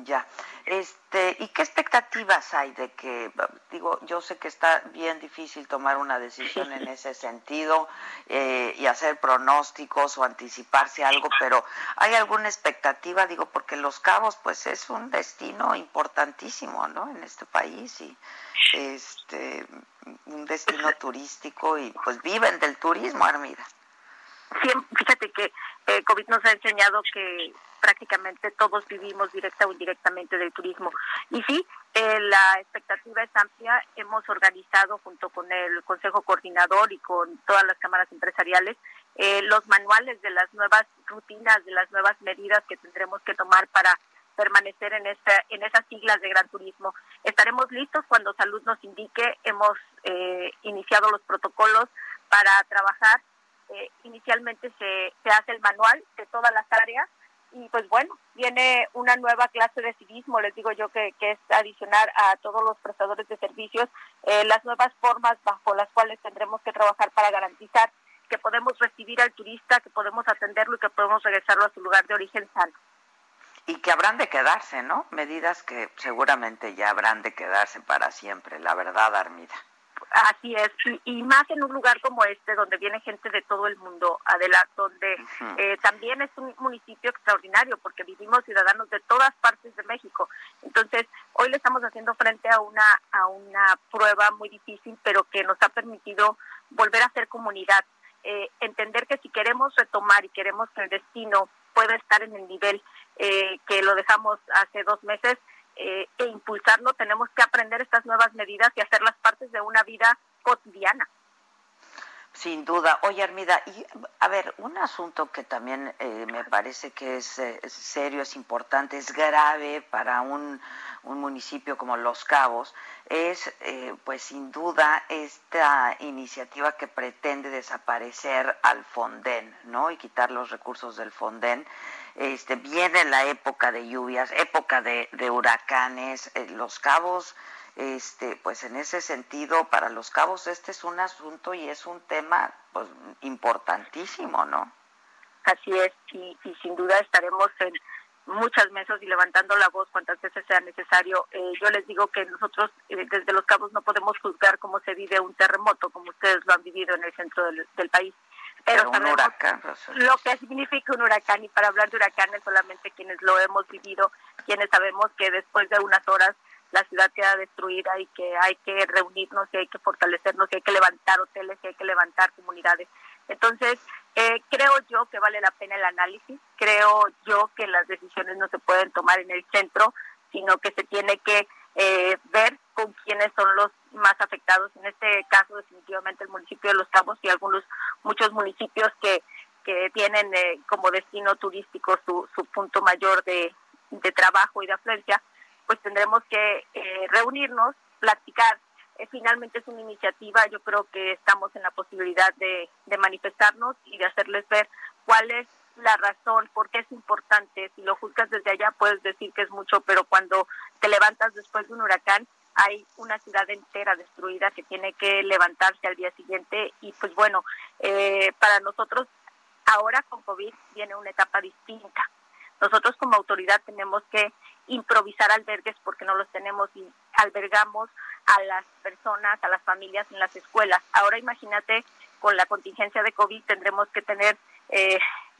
Ya. Este, ¿y qué expectativas hay de que digo, yo sé que está bien difícil tomar una decisión en ese sentido eh, y hacer pronósticos o anticiparse algo, pero ¿hay alguna expectativa? Digo, porque Los Cabos pues es un destino importantísimo, ¿no? En este país y este un destino turístico y pues viven del turismo, Armida. Fíjate que eh, COVID nos ha enseñado que prácticamente todos vivimos directa o indirectamente del turismo. Y sí, eh, la expectativa es amplia. Hemos organizado junto con el Consejo Coordinador y con todas las cámaras empresariales eh, los manuales de las nuevas rutinas, de las nuevas medidas que tendremos que tomar para permanecer en esta en esas siglas de gran turismo. Estaremos listos cuando salud nos indique. Hemos eh, iniciado los protocolos para trabajar. Inicialmente se, se hace el manual de todas las áreas y pues bueno, viene una nueva clase de civismo, les digo yo que, es adicionar a todos los prestadores de servicios eh, las nuevas formas bajo las cuales tendremos que trabajar para garantizar que podemos recibir al turista, que podemos atenderlo y que podemos regresarlo a su lugar de origen sano. Y que habrán de quedarse, ¿no? Medidas que seguramente ya habrán de quedarse para siempre, la verdad, Armida. Así es, y, más en un lugar como este, donde viene gente de todo el mundo, Adela, donde eh, también es un municipio extraordinario, porque vivimos ciudadanos de todas partes de México. Entonces, hoy le estamos haciendo frente a una, a una prueba muy difícil, pero que nos ha permitido volver a ser comunidad. Eh, entender que si queremos retomar y queremos que el destino pueda estar en el nivel eh, que lo dejamos hace dos meses, eh, e impulsarlo, tenemos que aprender estas nuevas medidas y hacerlas partes de una vida cotidiana. Sin duda. Oye, Armida, y a ver, un asunto que también eh, me parece que es, eh, serio, es importante, es grave para un, un municipio como Los Cabos, es, pues sin duda, esta iniciativa que pretende desaparecer al Fonden, ¿no? Y quitar los recursos del Fonden este, viene la época de lluvias, época de, huracanes, eh, Los Cabos este, pues en ese sentido, para los cabos este es un asunto y es un tema pues, importantísimo, ¿no? Así es, y, sin duda estaremos en muchas mesas y levantando la voz cuantas veces sea necesario. Eh, yo les digo que nosotros eh, desde los cabos no podemos juzgar cómo se vive un terremoto, como ustedes lo han vivido en el centro del, país. Pero, un huracán, lo que significa un huracán y para hablar de huracanes solamente quienes lo hemos vivido, quienes sabemos que después de unas horas la ciudad queda destruida y que hay que reunirnos y hay que fortalecernos y hay que levantar hoteles y hay que levantar comunidades. Entonces, eh, creo yo que vale la pena el análisis, creo yo que las decisiones no se pueden tomar en el centro, sino que se tiene que eh, ver con quiénes son los más afectados. En este caso, definitivamente el municipio de Los Cabos y algunos, muchos municipios que, que tienen eh, como destino turístico su, su punto mayor de, de trabajo y de afluencia, pues tendremos que eh, reunirnos, platicar. Eh, finalmente es una iniciativa, yo creo que estamos en la posibilidad de, manifestarnos y de hacerles ver cuál es la razón, por qué es importante. Si lo juzgas desde allá puedes decir que es mucho, pero cuando te levantas después de un huracán, hay una ciudad entera destruida que tiene que levantarse al día siguiente y pues bueno, eh, para nosotros ahora con COVID viene una etapa distinta. Nosotros como autoridad tenemos que improvisar albergues porque no los tenemos y albergamos a las personas, a las familias en las escuelas. Ahora imagínate, con la contingencia de COVID tendremos que tener eh,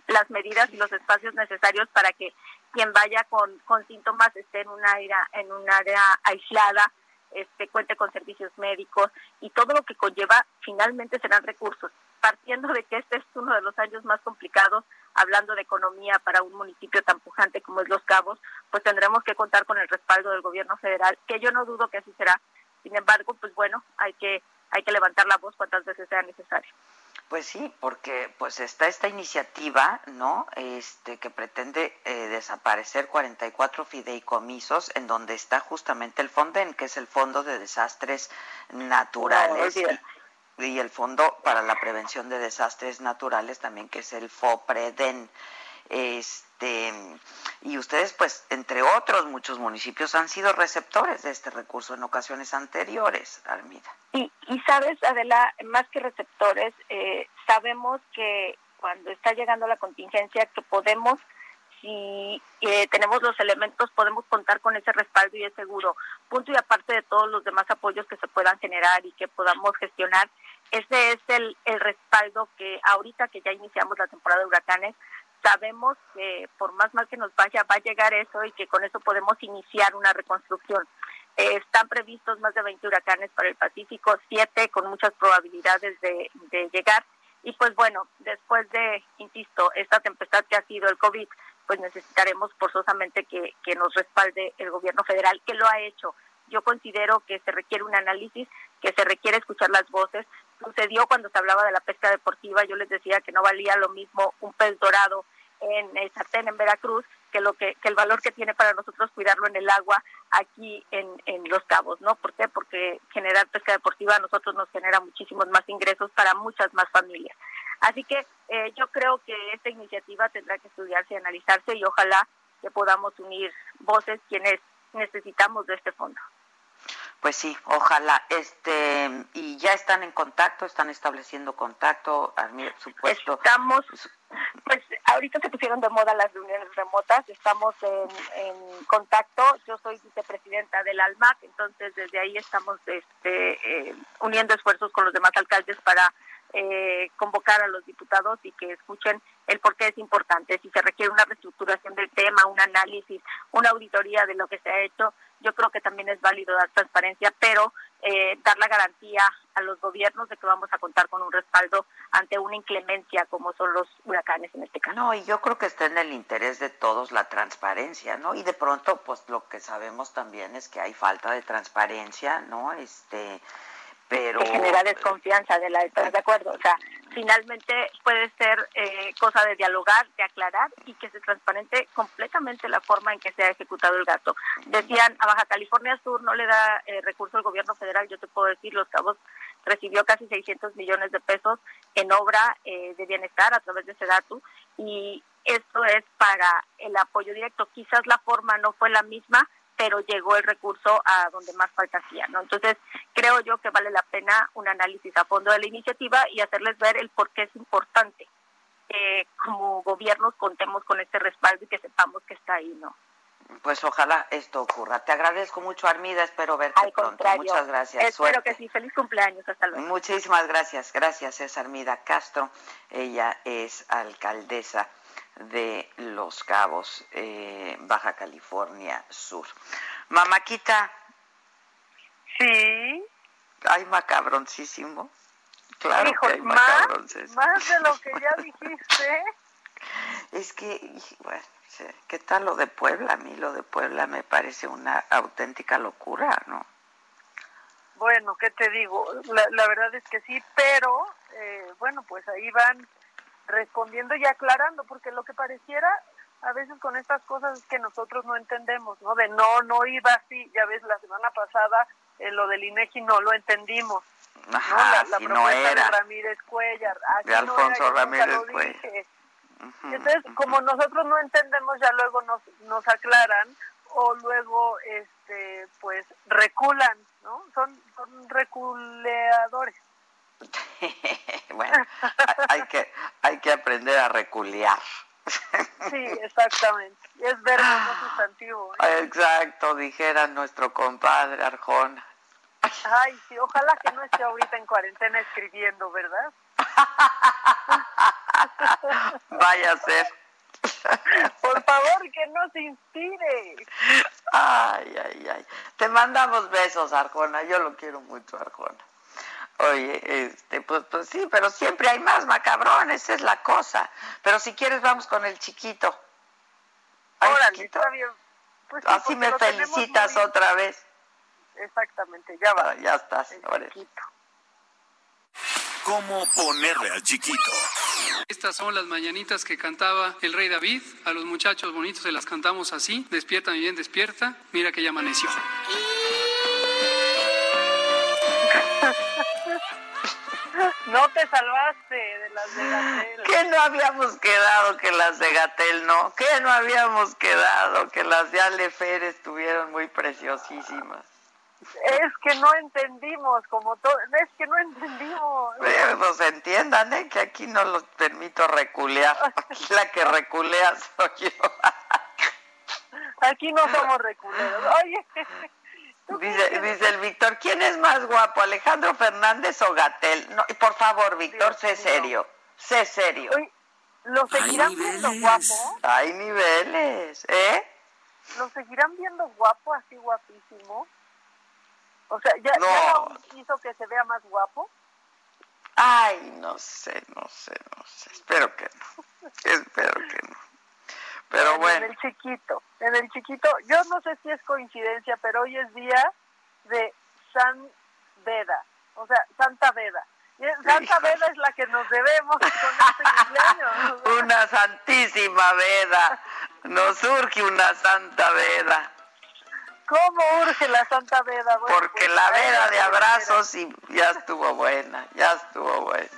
las medidas y los espacios necesarios para que quien vaya con, con síntomas esté en un área, en un área aislada, este, cuente con servicios médicos y todo lo que conlleva finalmente serán recursos. Partiendo de que este es uno de los años más complicados, hablando de economía para un municipio tan pujante como es Los Cabos, pues tendremos que contar con el respaldo del gobierno federal, que yo no dudo que así será. Sin embargo, pues bueno, hay que hay que levantar la voz cuantas veces sea necesario. Pues sí, porque pues está esta iniciativa, ¿no? Este que pretende eh, desaparecer 44 fideicomisos en donde está justamente el FONDEN, que es el Fondo de Desastres Naturales. y, el Fondo para la Prevención de Desastres Naturales también, que es el FOPREDEN. Este, y ustedes, pues, entre otros muchos municipios han sido receptores de este recurso en ocasiones anteriores, Armida. Y, y sabes, Adela, más que receptores, eh, sabemos que cuando está llegando la contingencia, que podemos si eh, tenemos los elementos, podemos contar con ese respaldo y es seguro. Punto y aparte de todos los demás apoyos que se puedan generar y que podamos gestionar, ese es el, el respaldo que ahorita que ya iniciamos la temporada de huracanes, sabemos que por más mal que nos vaya, va a llegar eso y que con eso podemos iniciar una reconstrucción. Eh, están previstos más de 20 huracanes para el Pacífico, siete con muchas probabilidades de, llegar. Y pues bueno, después de, insisto, esta tempestad que ha sido el COVID, pues necesitaremos forzosamente que, que nos respalde el gobierno federal, que lo ha hecho. Yo considero que se requiere un análisis, que se requiere escuchar las voces, sucedió cuando se hablaba de la pesca deportiva. Yo les decía que no valía lo mismo un pez dorado en el sartén en Veracruz que lo que, el valor que tiene para nosotros cuidarlo en el agua aquí en, en Los Cabos, ¿no? ¿Por qué? Porque generar pesca deportiva a nosotros nos genera muchísimos más ingresos para muchas más familias. Así que eh, yo creo que esta iniciativa tendrá que estudiarse y analizarse y ojalá que podamos unir voces quienes necesitamos de este fondo. Pues sí, ojalá. Este y ya están en contacto, están estableciendo contacto, a mi supuesto. Estamos, pues ahorita se pusieron de moda las reuniones remotas, estamos en, contacto. Yo soy vicepresidenta del ALMAC, entonces desde ahí estamos este, eh, uniendo esfuerzos con los demás alcaldes para eh, convocar a los diputados y que escuchen el por qué es importante. Si se requiere una reestructuración del tema, un análisis, una auditoría de lo que se ha hecho, yo creo que también es válido dar transparencia, pero eh, dar la garantía a los gobiernos de que vamos a contar con un respaldo ante una inclemencia como son los huracanes en este caso. No, y yo creo que está en el interés de todos la transparencia, ¿no? Y de pronto, pues lo que sabemos también es que hay falta de transparencia, ¿no? Este, pero... Que genera desconfianza de la... ¿Estás de acuerdo? O sea, finalmente puede ser eh, cosa de dialogar, de aclarar y que se transparente completamente la forma en que se ha ejecutado el gasto. Decían, a Baja California Sur no le da eh, recurso al gobierno federal, yo te puedo decir, Los Cabos recibió casi 600 millones de pesos en obra eh, de bienestar a través de Sedatu y esto es para el apoyo directo. Quizás la forma no fue la misma, pero llegó el recurso a donde más falta hacía, ¿no? Entonces, creo yo que vale la pena un análisis a fondo de la iniciativa y hacerles ver el por qué es importante que como gobiernos contemos con este respaldo y que sepamos que está ahí, ¿no? Pues ojalá esto ocurra. Te agradezco mucho, Armida. Espero verte Al pronto. contrario, Muchas gracias. Espero Suerte. que sí. Feliz cumpleaños. Hasta luego. Muchísimas gracias. Gracias, es Armida Castro. Ella es alcaldesa de Los Cabos, eh, Baja California Sur. Mamáquita. Sí. Ay, macabroncísimo. Claro Hijo, que hay más, macabroncísimo. más de lo que ya dijiste. Es que, bueno, ¿qué tal lo de Puebla? A mí lo de Puebla me parece una auténtica locura, ¿no? Bueno, ¿qué te digo? La, la verdad es que sí, pero eh, bueno, pues ahí van respondiendo y aclarando, porque lo que pareciera a veces con estas cosas es que nosotros no entendemos, ¿no? De no, no iba así, ya ves, la semana pasada eh, lo del INEGI no lo entendimos. ¿no? Ajá, La, la si no era. de Ramírez Cuellar. así De no Alfonso era, Ramírez Cuellar. entonces, como nosotros no entendemos, ya luego nos, nos aclaran o luego, este, pues, reculan, ¿no? Son, son reculeadores. bueno, hay- que, hay que aprender a reculear. Sí, exactamente. Es verbo, no sustantivo. ¿eh? Exacto, dijera nuestro compadre Arjona. Ay, sí, ojalá que no esté ahorita en cuarentena escribiendo, ¿verdad? Vaya a ser. Por favor, que no se inspire. Ay, ay, ay. Te mandamos besos, Arjona. Yo lo quiero mucho, Arjona. Oye, este, pues, pues sí, pero siempre hay más macabrones, esa es la cosa. Pero si quieres, vamos con el chiquito. Ay, Órale, chiquito. está bien. Pues sí, Así me felicitas muy- otra vez. Exactamente, ya va. Ah, ya estás. El chiquito. ¿Cómo ponerle al chiquito? Estas son las mañanitas que cantaba el rey David. A los muchachos bonitos se las cantamos así. Despierta, mi bien, despierta. Mira que ya amaneció. No te salvaste de las de Gatel. ¿Qué no habíamos quedado que las de Gatel no? ¿Qué no habíamos quedado que las de Ale Fer estuvieron muy preciosísimas? Es que no entendimos, como todo. Es que no entendimos. Eh, Pues entiendan, ¿eh? Que aquí no los permito reculear. Aquí la que reculea soy yo. Aquí no somos reculeros. Oye, ¿tú crees Dice, dice el Víctor, ¿quién es más guapo, Alejandro Fernández o Gatel? No, y por favor, Víctor, sé serio, sé serio. ¿lo seguirán viendo guapo? Hay niveles, ¿eh? ¿Lo seguirán viendo guapo, así guapísimo? O sea, ¿ya, No. ya Raúl hizo que se vea más guapo? Ay, no sé, no sé, no sé. Espero que no. Espero que no. Pero En bueno, el chiquito, en el chiquito, yo no sé si es coincidencia, pero hoy es día de San Veda, o sea, Santa Veda. Santa. Veda es la que nos debemos con este cumpleaños. una santísima veda. Nos surge una santa veda. ¿Cómo urge la Santa Veda? Bueno, Porque pues, la veda de abrazos y ya estuvo buena, ya estuvo buena.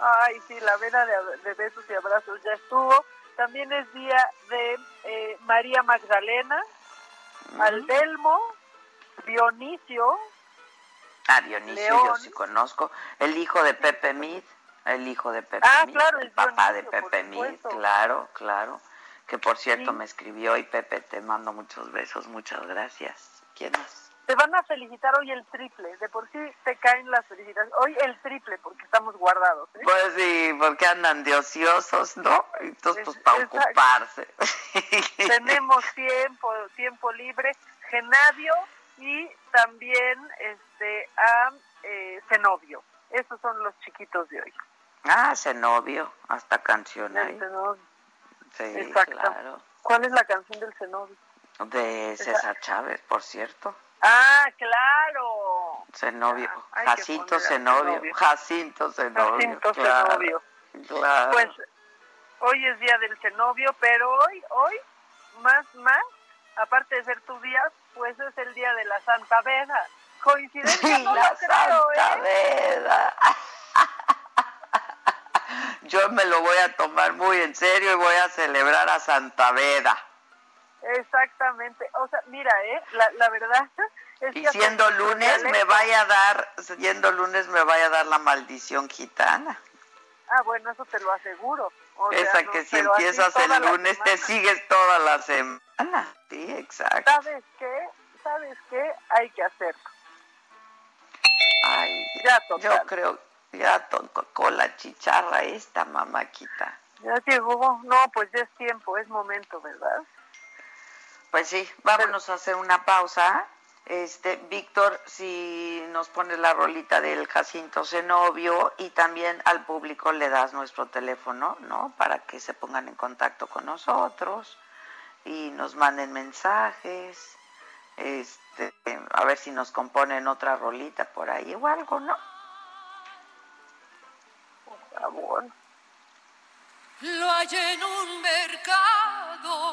Ay, sí, la veda de, de besos y abrazos ya estuvo. También es día de eh, María Magdalena, Aldelmo, Dionisio, A Dionisio León. yo sí conozco. El hijo de Pepe Mid, el hijo de Pepe Ah, Mid, claro, el papá de Dionisio, Pepe Mid, claro, claro. Que por cierto Sí. me escribió y Pepe te mando muchos besos, muchas gracias. ¿Quién es? Te van a felicitar hoy el triple. De por sí te caen las felicitaciones. Hoy el triple porque estamos guardados. ¿eh? Pues sí, porque andan de ociosos, ¿no? Entonces, pues Es- para exacto. ocuparse. Tenemos tiempo, tiempo libre. Genadio y también este a eh, Zenobio. Esos son los chiquitos de hoy. ah, Zenobio, hasta canción ahí. Zenobio. Sí, Exacto. claro. ¿Cuál es la canción del Zenobio? De César Chávez, por cierto. Ah, claro. Zenobio, que Jacinto Zenobio, Zenobio. Jacinto Zenobio. Jacinto claro, Zenobio. Claro. Pues hoy es día del cenobio, pero hoy, hoy, más, más, aparte de ser tu día, pues es el día de la Santa Veda. Coincidencia, no la creo, Santa ¿eh? Veda. Yo me lo voy a tomar muy en serio y voy a celebrar a Santa Veda. Exactamente. O sea, mira, ¿eh? La, la verdad es y siendo lunes me vaya a dar, siendo lunes me vaya a dar la maldición gitana. Ah, bueno, eso te lo aseguro. Esa que si empiezas el lunes te sigues toda la semana. Sí, exacto. ¿Sabes qué? ¿Sabes qué? Hay que hacerlo. Ay, ya yo creo, ya con la chicharra esta mamáquita. Ya llegó, no, pues ya es tiempo, es momento, ¿verdad? Pues sí, vámonos a hacer una pausa. Este, Víctor, si nos pones la rolita del Jacinto Zenobio y también al público le das nuestro teléfono, ¿no? Para que se pongan en contacto con nosotros y nos manden mensajes. Este, a ver si nos componen otra rolita por ahí o algo, ¿no? Ah, bueno. Lo hay en un mercado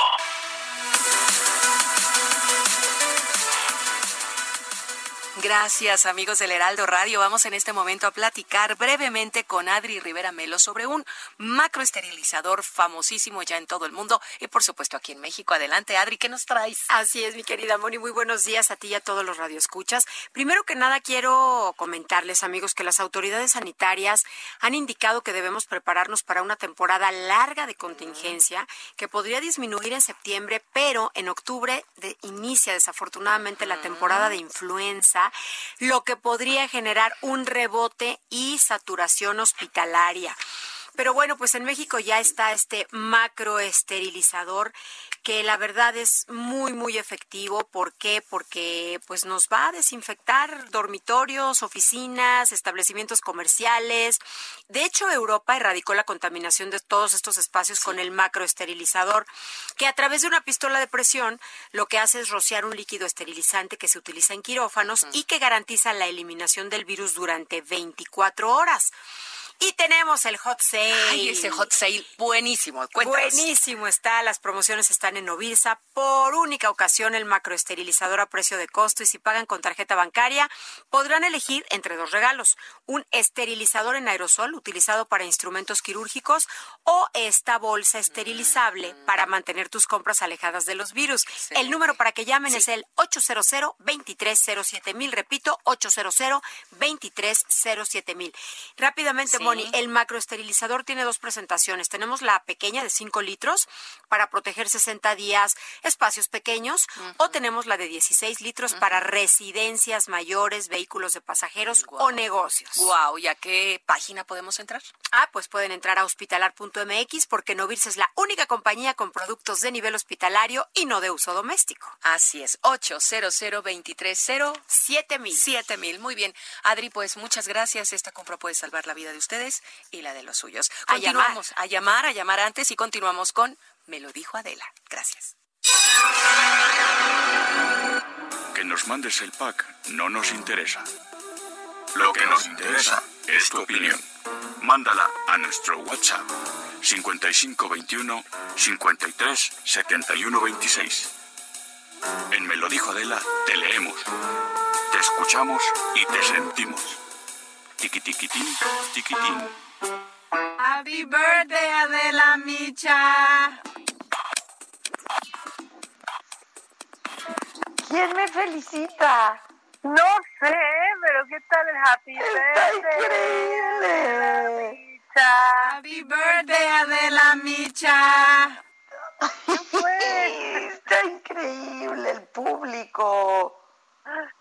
Gracias amigos del Heraldo Radio. Vamos en este momento a platicar brevemente con Adri Rivera Melo sobre un macroesterilizador famosísimo ya en todo el mundo y por supuesto aquí en México. Adelante Adri, ¿qué nos traes? Así es mi querida Moni, muy buenos días a ti y a todos los radioescuchas. Primero que nada quiero comentarles amigos que las autoridades sanitarias han indicado que debemos prepararnos para una temporada larga de contingencia que podría disminuir en septiembre, pero en octubre de, inicia desafortunadamente la temporada de influenza lo que podría generar un rebote y saturación hospitalaria. Pero bueno, pues en México ya está este macroesterilizador que la verdad es muy muy efectivo. ¿Por qué? Porque pues nos va a desinfectar dormitorios, oficinas, establecimientos comerciales. De hecho, Europa erradicó la contaminación de todos estos espacios con el macroesterilizador, que a través de una pistola de presión lo que hace es rociar un líquido esterilizante que se utiliza en quirófanos y que garantiza la eliminación del virus durante 24 horas. Y tenemos el hot sale. Ay, ese hot sale buenísimo. Buenísimo está. Las promociones están en Novirsa. Por única ocasión, el macroesterilizador a precio de costo. Y si pagan con tarjeta bancaria, podrán elegir entre dos regalos: un esterilizador en aerosol utilizado para instrumentos quirúrgicos o esta bolsa esterilizable mm. para mantener tus compras alejadas de los virus. El número para que llamen es el 800 2307000 mil. Repito, 800 2307000 mil. Rápidamente, el macroesterilizador tiene dos presentaciones. Tenemos la pequeña de 5 litros para proteger 60 días espacios pequeños o tenemos la de 16 litros para residencias mayores, vehículos de pasajeros o negocios. Wow, ¿y a qué página podemos entrar? Ah, pues pueden entrar a hospitalar.mx porque Novirse es la única compañía con productos de nivel hospitalario y no de uso doméstico. Así es, 800 7000 7000. Muy bien. Adri, pues muchas gracias. Esta compra puede salvar la vida de ustedes y la de los suyos. Continuamos a llamar, a llamar, antes y continuamos con Me lo dijo Adela. Gracias. Que nos mandes el pack no nos interesa. Lo que nos interesa es tu opinión. Mándala a nuestro WhatsApp 5521 53 71 26. En Me lo dijo Adela te leemos, te escuchamos y te sentimos. Tiquitiquitín, tiquitín. Happy birthday, Adela Micha. ¿Quién me felicita? No sé, pero ¿qué tal el happy birthday? increíble! Micha. Happy birthday, Adela Micha. ¿Qué fue? Está increíble el público.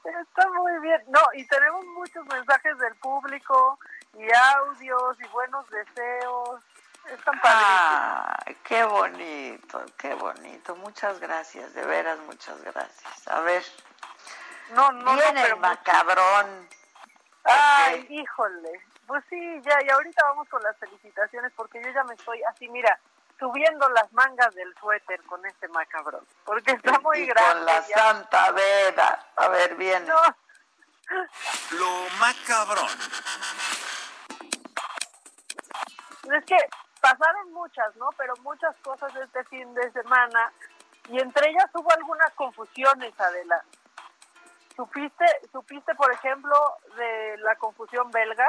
Está muy bien. No, y tenemos muchos mensajes del público y audios y buenos deseos. Están ah, qué bonito, qué bonito. Muchas gracias, de veras, muchas gracias. A ver. No, no, Viene el macabrón. Ay, híjole. Pues sí, ya, y ahorita vamos con las felicitaciones porque yo ya me estoy así, mira, subiendo las mangas del suéter con este macabrón, porque está muy y grande. con la ya. santa veda. A ver. No, Lo macabrón. es que pasaron muchas, ¿no? Pero muchas cosas este fin de semana y entre ellas hubo algunas confusiones, Adela. ¿Supiste, supiste por ejemplo, de la confusión belga?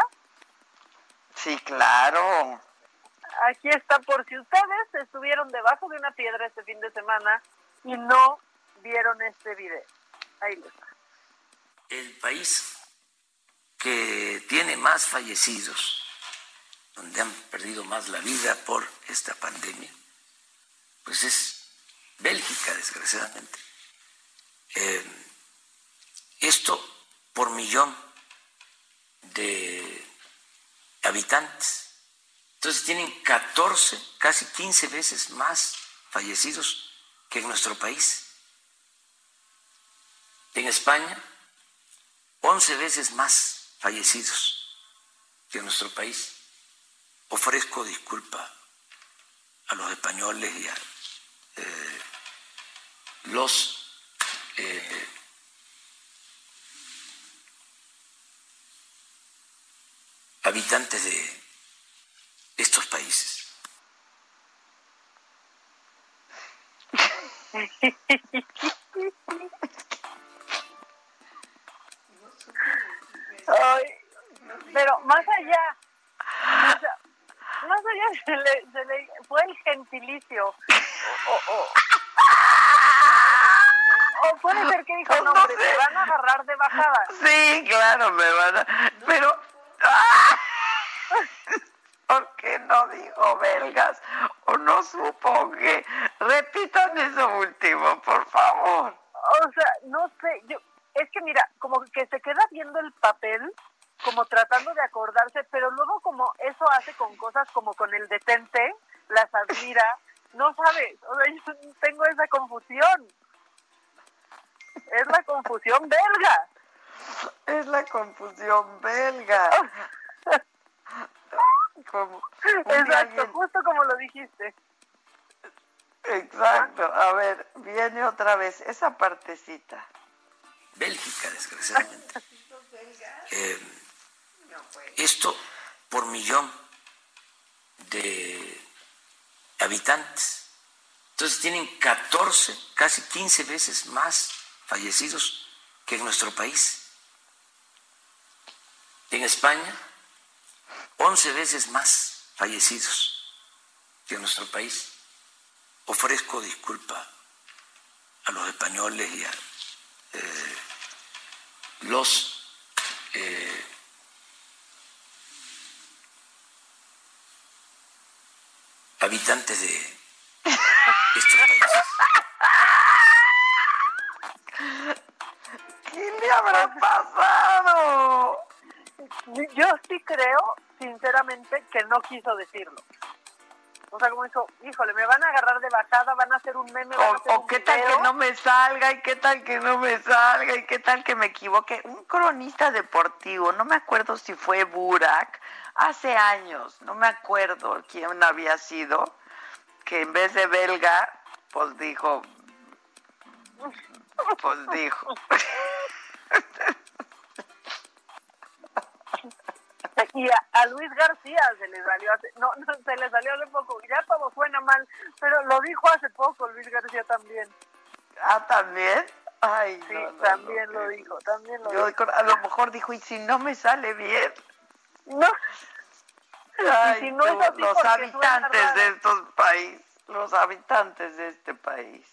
Sí, claro. Aquí está, por si ustedes estuvieron debajo de una piedra este fin de semana y no vieron este video. Ahí les va. El país que tiene más fallecidos, donde han perdido más la vida por esta pandemia, pues es Bélgica, desgraciadamente. Eh, esto por millón de habitantes. Entonces tienen 14, casi 15 veces más fallecidos que en nuestro país. En España, 11 veces más fallecidos que en nuestro país. Ofrezco disculpa a los españoles y a eh, los eh, habitantes de estos países. Ay, pero más allá, más allá se le, se le- fue el gentilicio. O, o, o- o puede ser que dijo, no, hombre, te van a agarrar de bajada. Sí, claro, me van a... Pero... ¡ah! ¿Por qué no dijo belgas? ¿O no supo que... Repitan eso último, por favor. O sea, no sé, yo, es que mira, como que se queda viendo el papel, como tratando de acordarse, pero luego como eso hace con cosas como con el detente, las admira, no sabes, o sea, yo tengo esa confusión. Es la confusión belga. Es la confusión belga. Como Exacto, alguien- justo como lo dijiste. Exacto. A ver, viene otra vez esa partecita. Bélgica, desgraciadamente. Eh, esto por millón de habitantes. Entonces tienen 14, casi 15 veces más fallecidos que en nuestro país. En España, 11 veces más fallecidos que en nuestro país. Ofrezco disculpa a los españoles y a eh, los eh, habitantes de estos países. ¿Qué le habrá pasado? Yo sí creo, sinceramente, que no quiso decirlo. O sea, como dijo, híjole, me van a agarrar de bajada, van a hacer un meme, hacer O, un qué tal que no me salga y qué tal que no me salga y qué tal que me equivoque. Un cronista deportivo, no me acuerdo si fue Burak, hace años, no me acuerdo quién había sido, que en vez de belga, pues dijo, pues dijo. Y a, a Luis García se le salió hace, no, no, se le salió hace poco, ya todo suena mal, pero lo dijo hace poco Luis García también. Ah, también. Ay, Sí, no, no, también lo dijo, también lo Yo dijo. a lo mejor dijo, y si no me sale bien. No. Ay, si no es tú, así los habitantes de estos países, los habitantes de este país.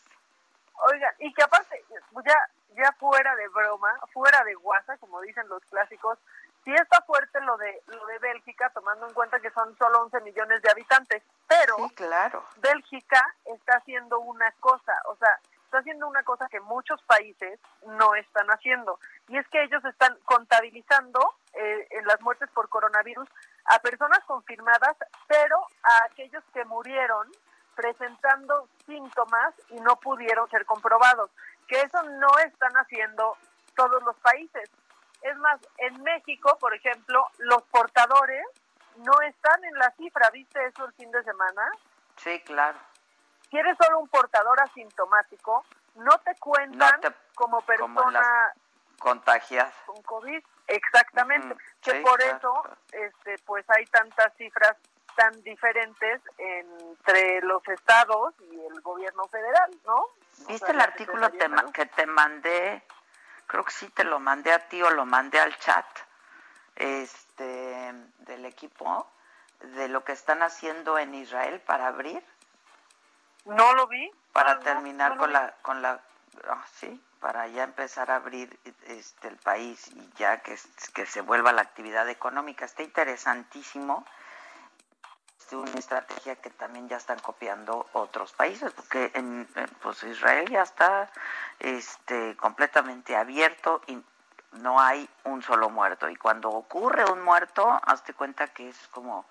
Oigan, y que aparte, ya, ya fuera de broma, fuera de guasa, como dicen los clásicos, sí está fuerte lo de lo de Bélgica, tomando en cuenta que son solo 11 millones de habitantes, pero Sí, claro. Bélgica está haciendo una cosa, o sea, está haciendo una cosa que muchos países no están haciendo, y es que ellos están contabilizando eh, en las muertes por coronavirus a personas confirmadas, pero a aquellos que murieron presentando síntomas y no pudieron ser comprobados, que eso no están haciendo todos los países. Es más, en México, por ejemplo, los portadores no están en la cifra, ¿viste eso el fin de semana? Sí, claro. Si eres solo un portador asintomático, no te cuentan como persona contagiada con COVID. Exactamente. que por eso, este, pues hay tantas cifras tan diferentes entre los estados y el gobierno federal, ¿no? ¿Viste el artículo que te mandé? Creo que sí te lo mandé a ti o lo mandé al chat este, del equipo de lo que están haciendo en Israel para abrir. No lo vi. Para terminar con la con la ah, sí, para ya empezar a abrir este el país y ya que, que se vuelva la actividad económica. Está interesantísimo. Es una estrategia que también ya están copiando otros países, porque en, pues Israel ya está este completamente abierto y no hay un solo muerto. Y cuando ocurre un muerto hazte cuenta que es como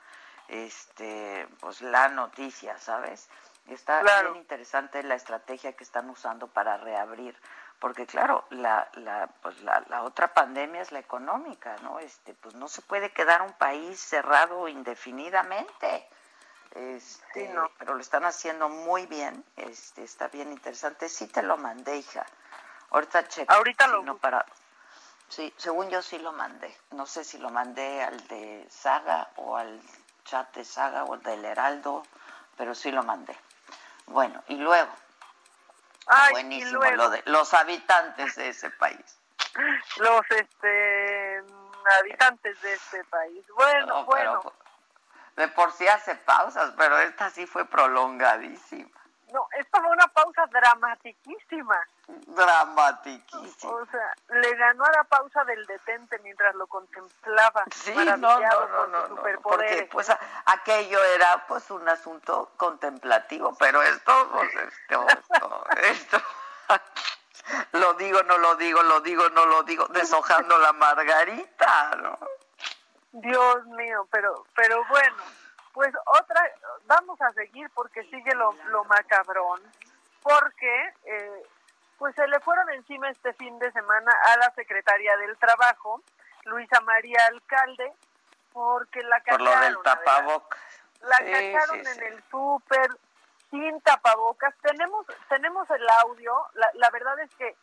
este pues la noticia sabes está bien interesante la estrategia que están usando para reabrir porque claro la la pues la, la otra pandemia es la económica no este pues no se puede quedar un país cerrado indefinidamente este, no. pero lo están haciendo muy bien este está bien interesante sí te lo mandé hija ahorita checo ahorita lo no para Sí, según yo sí lo mandé. No sé si lo mandé al de Saga o al chat de Saga o al del Heraldo, pero sí lo mandé. Bueno, y luego. Buenísimo lo de los habitantes de ese país. Los este habitantes de este país. Bueno, bueno. de por sí hace pausas, pero esta sí fue prolongadísima. No, esto fue una pausa dramatiquísima. Dramatiquísima. O sea, le ganó a la pausa del detente mientras lo contemplaba. Sí, no, no, no, no, no, porque pues aquello era pues un asunto contemplativo, pero esto, pues esto, esto, lo digo, no lo digo, lo digo, no lo digo, deshojando la margarita, ¿no? Dios mío, pero, pero bueno pues otra, vamos a seguir porque sigue lo, lo macabrón, porque eh, pues se le fueron encima este fin de semana a la secretaria del Trabajo, Luisa María Alcalde, porque la cacharon. Por lo del tapabocas. La cacharon en el súper sin tapabocas. Tenemos tenemos el audio, la, la verdad es que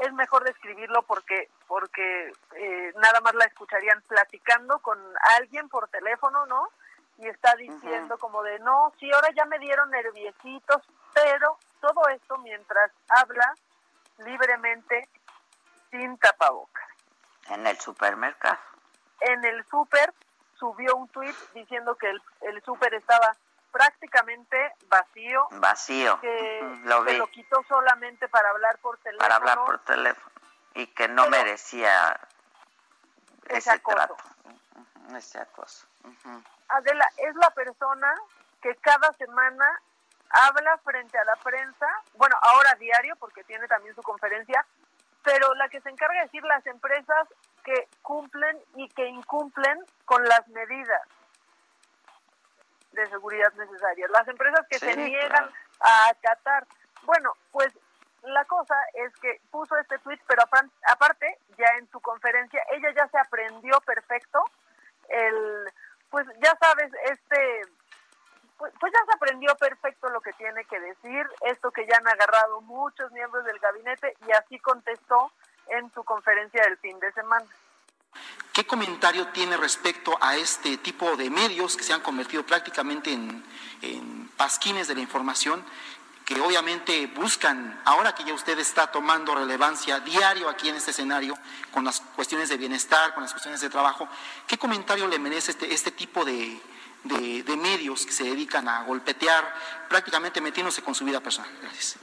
es mejor describirlo porque porque eh, nada más la escucharían platicando con alguien por teléfono, ¿no? Y está diciendo como de, no, sí, ahora ya me dieron nerviositos, pero todo esto mientras habla libremente sin tapabocas. En el supermercado. En el super subió un tuit diciendo que el, el super estaba prácticamente vacío. Vacío. Que lo lo quitó solamente para hablar por teléfono. Para hablar por teléfono. Y que no merecía ese, trato. Ese acoso. Adela es la persona que cada semana habla frente a la prensa, bueno, ahora diario porque tiene también su conferencia, pero la que se encarga de decir las empresas que cumplen y que incumplen con las medidas de seguridad necesarias, las empresas que se niegan a acatar. Bueno, pues la cosa es que puso este tweet, pero aparte, ya en su conferencia, ella ya se aprendió perfecto el pues ya sabes, este, pues, pues, ya se aprendió perfecto lo que tiene que decir, esto que ya han agarrado muchos miembros del gabinete y así contestó en su conferencia del fin de semana. ¿Qué comentario tiene respecto a este tipo de medios que se han convertido prácticamente en, en pasquines de la información que obviamente buscan, ahora que ya usted está tomando relevancia diario aquí en este escenario, con las cuestiones de bienestar, con las cuestiones de trabajo, ¿qué comentario le merece este, este tipo de, de medios que se dedican a golpetear, prácticamente metiéndose con su vida personal? Gracias.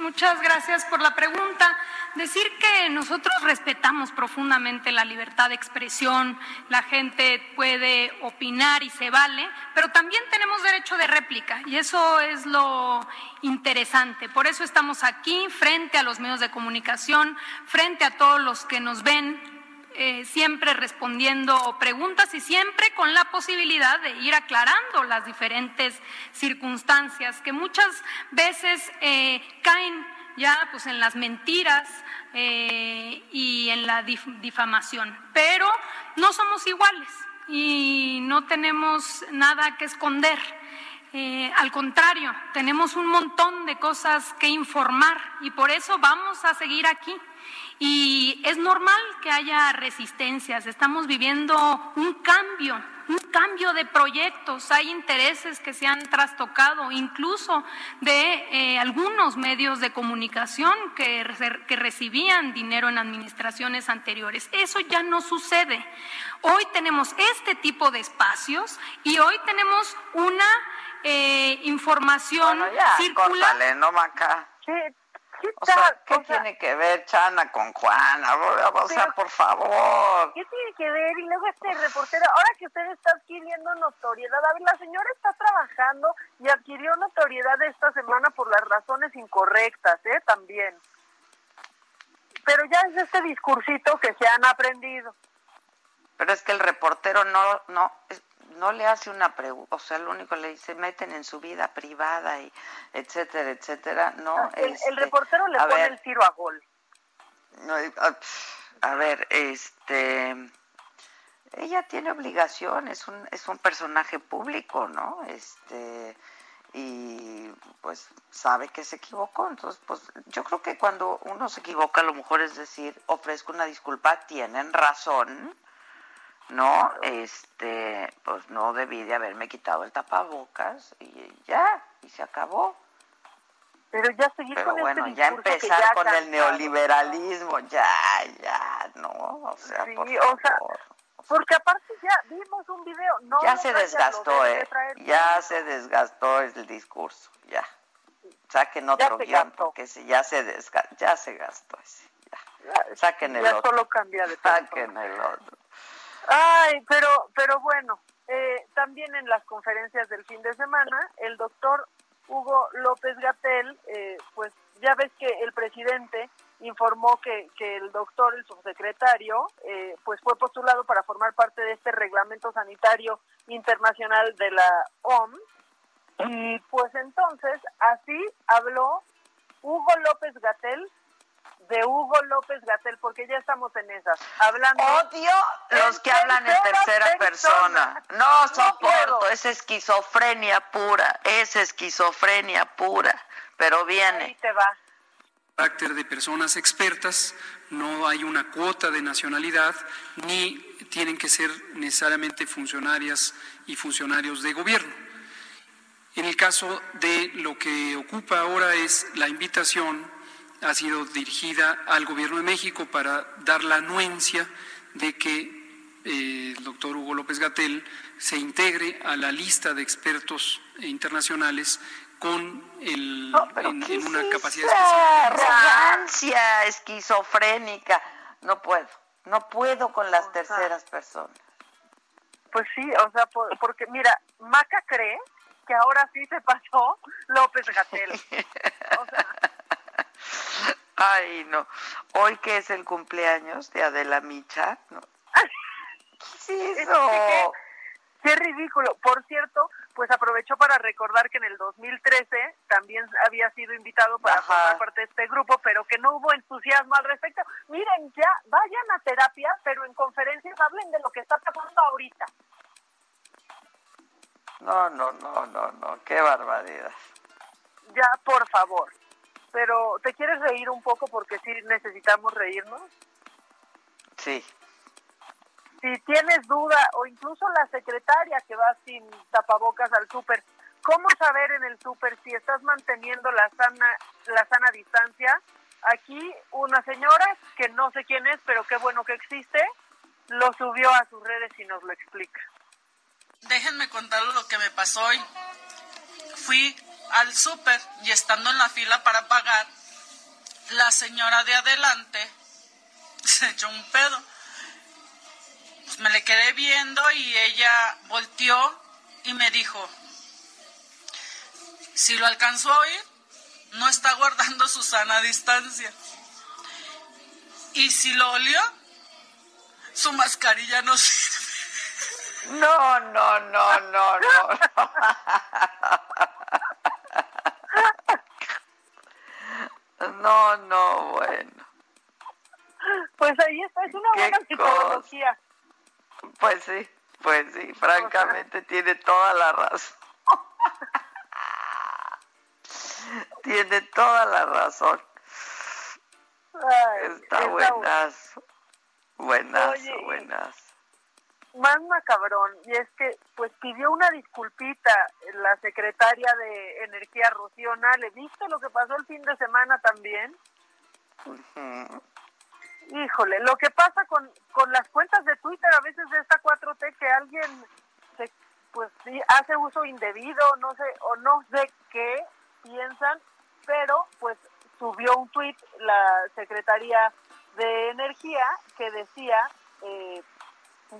Muchas gracias por la pregunta. Decir que nosotros respetamos profundamente la libertad de expresión, la gente puede opinar y se vale, pero también tenemos derecho de réplica y eso es lo interesante. Por eso estamos aquí frente a los medios de comunicación, frente a todos los que nos ven, eh, siempre respondiendo preguntas y siempre con la posibilidad de ir aclarando las diferentes circunstancias que muchas veces eh, caen ya pues en las mentiras eh, y en la difamación. Pero no somos iguales y no tenemos nada que esconder. Al contrario, tenemos un montón de cosas que informar y por eso vamos a seguir aquí. Y es normal que haya resistencias. Estamos viviendo un cambio, un cambio de proyectos. Hay intereses que se han trastocado, incluso de eh, algunos medios de comunicación que, que recibían dinero en administraciones anteriores. Eso ya no sucede. Hoy tenemos este tipo de espacios y hoy tenemos una eh, información bueno, ya, circular. Córtale, no, Maca. ¿Qué, qué O sea, tal? ¿qué O sea, tiene que ver Chana con Juana? O sea, Pero- por favor. ¿Qué tiene que ver? Y luego este reportero, ahora que usted está adquiriendo notoriedad, a ver, la señora está trabajando y adquirió notoriedad esta semana por las razones incorrectas, ¿eh? También. Pero ya es este discursito que se han aprendido. Pero es que el reportero no, no, no le hace una pregunta, o sea, lo único le dice, meten en su vida privada y etcétera, etcétera, ¿no? El, el Este, reportero le pone ver, el tiro a gol. no, eh, ah, a ver, este, ella tiene obligación, es un, es un personaje público, ¿no? Este, y pues sabe que se equivocó, entonces pues yo creo que cuando uno se equivoca a lo mejor es decir, ofrezco una disculpa, tienen razón, ¿no? Este, pues no debí de haberme quitado el tapabocas y ya, y se acabó. Pero ya seguir Pero con bueno, este ya empezar ya con el neoliberalismo, ya, ya, no, o sea, Sí, por o sea, favor. Porque aparte ya vimos un video. No ya se desgastó, ¿eh? Ya se desgastó el discurso, ya. Saquen otro se guion, gastó. porque si ya se desga ya se gastó ese, ya. Saquen el ya otro. solo cambia de persona. Saquen el otro. Ay, pero, pero bueno, eh, también en las conferencias del fin de semana, el doctor Hugo López Gatel, eh, pues ya ves que el presidente informó que, que el doctor, el subsecretario, eh, pues fue postulado para formar parte de este reglamento sanitario internacional de la OMS. Y pues entonces, así habló Hugo López Gatel de Hugo López Gatel, porque ya estamos en esas. Hablando Odio los que hablan en tercera persona. No soporto, puedo. es esquizofrenia pura, es esquizofrenia pura, pero viene. Ahí te va. carácter de personas expertas, no hay una cuota de nacionalidad, ni tienen que ser necesariamente funcionarias y funcionarios de gobierno. En el caso de lo que ocupa ahora es la invitación, ha sido dirigida al Gobierno de México para dar la anuencia de que eh, el doctor Hugo López Gatel se integre a la lista de expertos internacionales con el, en, en una capacidad específica. arrogancia esquizofrénica. No puedo, no puedo con las terceras personas. Pues sí, o sea, por- porque mira, Maca cree que ahora sí se pasó López Gatel. O sea, Ay, no. Hoy que es el cumpleaños de Adela Micha, ¿no? ¿Qué es es eso? qué, qué ridículo. Por cierto, pues aprovechó para recordar que en el 2013 también había sido invitado para Ajá. formar parte de este grupo, pero que no hubo entusiasmo al respecto. Miren, ya vayan a terapia, pero en conferencias hablen de lo que está pasando ahorita. No, no, no, no, no. Qué barbaridad. Ya, por favor. Pero, ¿te quieres reír un poco? Porque sí necesitamos reírnos. Sí. Si tienes duda, o incluso la secretaria que va sin tapabocas al súper, ¿cómo saber en el súper si estás manteniendo la sana, la sana distancia? Aquí una señora, que no sé quién es, pero qué bueno que existe, lo subió a sus redes y nos lo explica. Déjenme contarles lo que me pasó hoy. Fui al súper y estando en la fila para pagar, la señora de adelante se echó un pedo. Pues me le quedé viendo y ella volteó y me dijo, si lo alcanzó a oír, no está guardando su sana distancia. Y si lo olió, su mascarilla no sirve. No, no, no, no, no. No, no, bueno. Pues ahí está, es una buena psicología. Pues sí, pues sí, francamente tiene toda la razón. tiene toda la razón. Está, está buenazo, buenazo, buenazo. Más macabrón, y es que pues pidió una disculpita la secretaria de Energía Rocío Nale. ¿Viste lo que pasó el fin de semana también? Híjole, lo que pasa con, con las cuentas de Twitter a veces de esta 4T que alguien se, pues sí hace uso indebido, no sé, o no sé qué piensan, pero pues subió un tweet la Secretaría de Energía que decía, eh,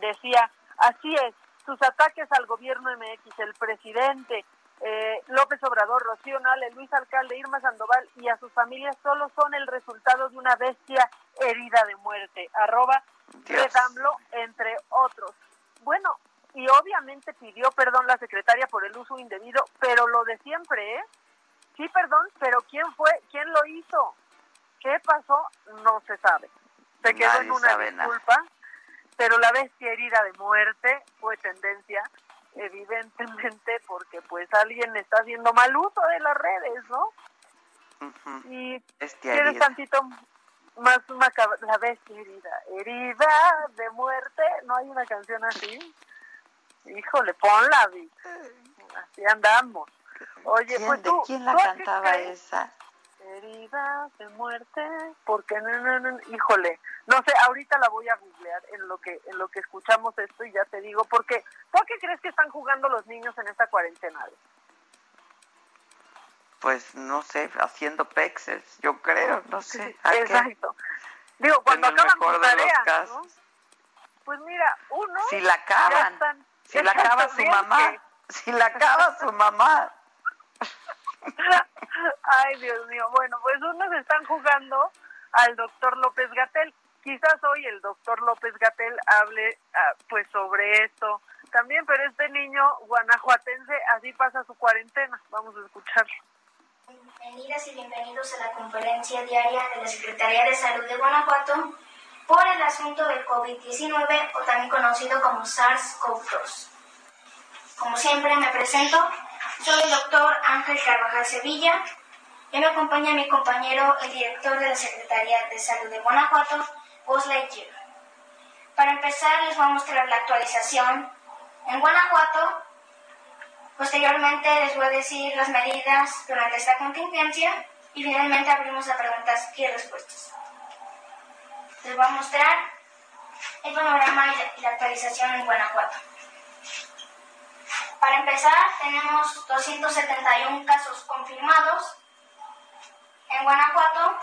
decía, así es, sus ataques al gobierno MX, el presidente, eh, López Obrador, Rocío Nale, Luis Alcalde, Irma Sandoval y a sus familias solo son el resultado de una bestia herida de muerte. Arroba Redamlo, entre otros. Bueno, y obviamente pidió perdón la secretaria por el uso indebido, pero lo de siempre, ¿eh? Sí, perdón, pero ¿quién fue? ¿Quién lo hizo? ¿Qué pasó? No se sabe. Se quedó en una disculpa, pero la bestia herida de muerte fue tendencia evidentemente porque pues alguien está haciendo mal uso de las redes, ¿no? Y quieres tantito más macabra, la bestia herida, herida de muerte, ¿no hay una canción así? Híjole, ponla, así andamos. Oye, pues ¿De quién la cantaba esa? Herida de muerte, porque no, no, no, híjole, no sé, ahorita la voy a googlear en lo que en lo que escuchamos esto y ya te digo, porque ¿por qué crees que están jugando los niños en esta cuarentena? Pues no sé, haciendo pexes, yo creo, no sé. Exacto. Digo, cuando acaban sus tareas, ¿no? Pues mira, uno si la acaban, si la acaba su mamá, si la acaba su mamá. Ay, Dios mío. Bueno, pues unos están jugando al doctor López Gatel. Quizás hoy el doctor López Gatel hable ah, pues sobre esto también, pero este niño guanajuatense así pasa su cuarentena. Vamos a escucharlo. Bienvenidas y bienvenidos a la conferencia diaria de la Secretaría de Salud de Guanajuato por el asunto del COVID-19 o también conocido como SARS-CoV-2. Como siempre me presento, soy el doctor Ángel Carvajal Sevilla y me acompaña mi compañero, el director de la Secretaría de Salud de Guanajuato, Buzz Lightyear. Para empezar, les voy a mostrar la actualización en Guanajuato. Posteriormente, les voy a decir las medidas durante esta contingencia y finalmente abrimos a preguntas y respuestas. Les voy a mostrar el panorama y la actualización en Guanajuato. Para empezar, tenemos 271 casos confirmados en Guanajuato,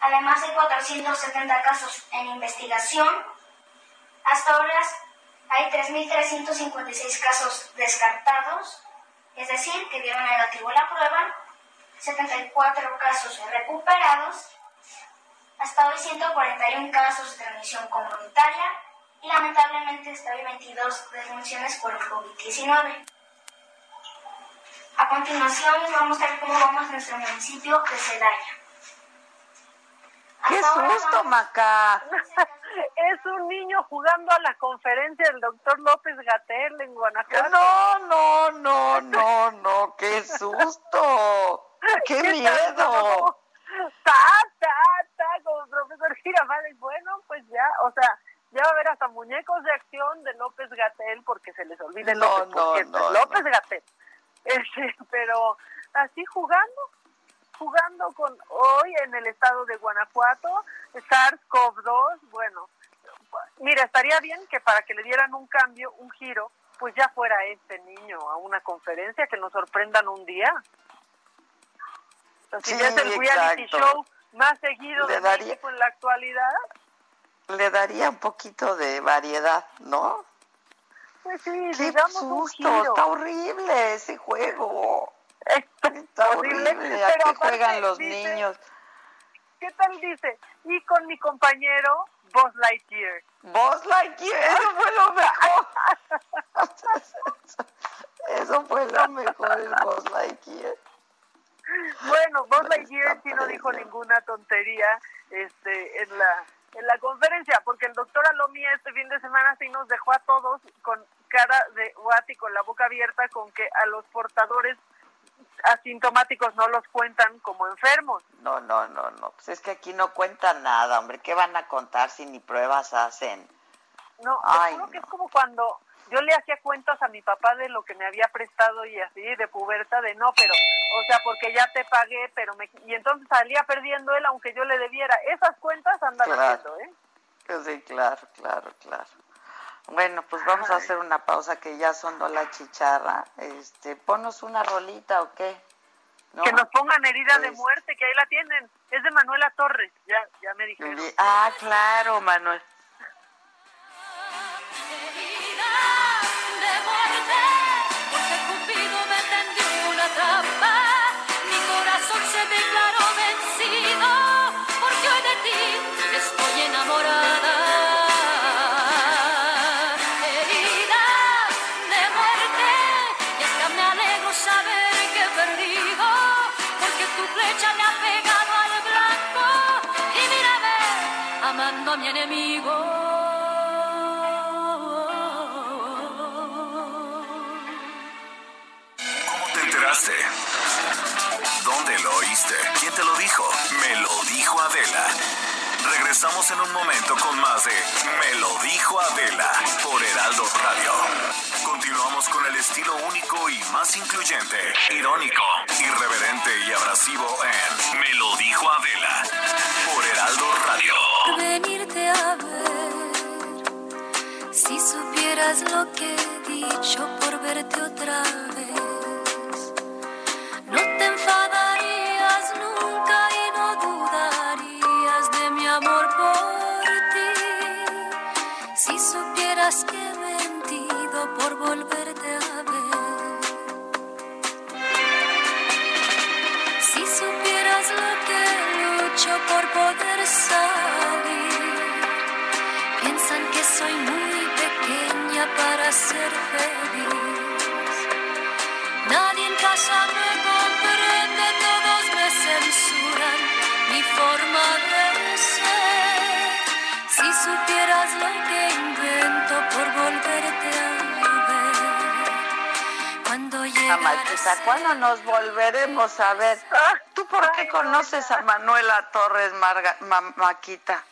además de 470 casos en investigación. Hasta ahora hay 3.356 casos descartados, es decir, que dieron negativo la prueba, 74 casos recuperados, hasta hoy 141 casos de transmisión comunitaria y lamentablemente hasta hoy 22 defunciones por el COVID-19. A continuación les vamos a ver cómo vamos a nuestro municipio de Celaya. ¡Qué susto, Maca! es un niño jugando a la conferencia del doctor López Gatel en Guanajuato. No, no, no, no, no, qué susto. ¡Qué, miedo! Ta, ta, ta, como profesor Girafales. Bueno, pues ya, o sea, a muñecos de acción de López Gatel porque se les olvide no, López, no, no, López Gatel. Este, pero así jugando, jugando con hoy en el estado de Guanajuato, SARS-CoV-2, bueno, mira, estaría bien que para que le dieran un cambio, un giro, pues ya fuera este niño a una conferencia, que nos sorprendan un día. Entonces, ya es el reality show más seguido de México en la actualidad le daría un poquito de variedad, ¿no? Pues sí, Qué digamos susto, un giro. está horrible ese juego. Está horrible, pero ¿a qué juegan los dice- niños? ¿Qué tal dice? Y con mi compañero Buzz Lightyear. Buzz Lightyear, eso fue lo mejor. Eso fue lo mejor, el Buzz Lightyear. Bueno, Buzz Lightyear sí no dijo ninguna tontería este, en la en la conferencia, porque el doctor Alomía este fin de semana sí nos dejó a todos con cara de guati, con la boca abierta, con que a los portadores asintomáticos no los cuentan como enfermos. No, no, no, no. Pues es que aquí no cuentan nada, hombre. ¿Qué van a contar si ni pruebas hacen? No, Ay, juro que es como cuando yo le hacía cuentas a mi papá de lo que me había prestado y así, de puberta, de no, pero, o sea, porque ya te pagué, pero me... Y entonces salía perdiendo él aunque yo le debiera. Esas cuentas andan Claro. haciendo, ¿eh? Sí, claro, claro, claro. Bueno, pues vamos a hacer una pausa que ya sonó la chicharra. Este, ponos una rolita o qué. ¿No? Que nos pongan herida de Pues- muerte, que ahí la tienen. Es de Manuela Torres, ya, ya me dijeron. Ah, claro, Manuel. Regresamos en un momento con más de Me lo dijo Adela por Heraldo Radio. Continuamos con el estilo único y más incluyente, irónico, irreverente y abrasivo en Me lo dijo Adela por Heraldo Radio. venirte a ver. Si supieras lo que he dicho por verte otra vez, por poder salir, piensan que soy muy pequeña para ser feliz. Nadie en casa me comprende, todos me censuran mi forma de ser. Si supieras lo que invento por volverte a ver. Cuando Maquita, ¿cuándo nos volveremos a ver? ¿Tú por qué conoces a Manuela Torres Marga, Ma- Maquita?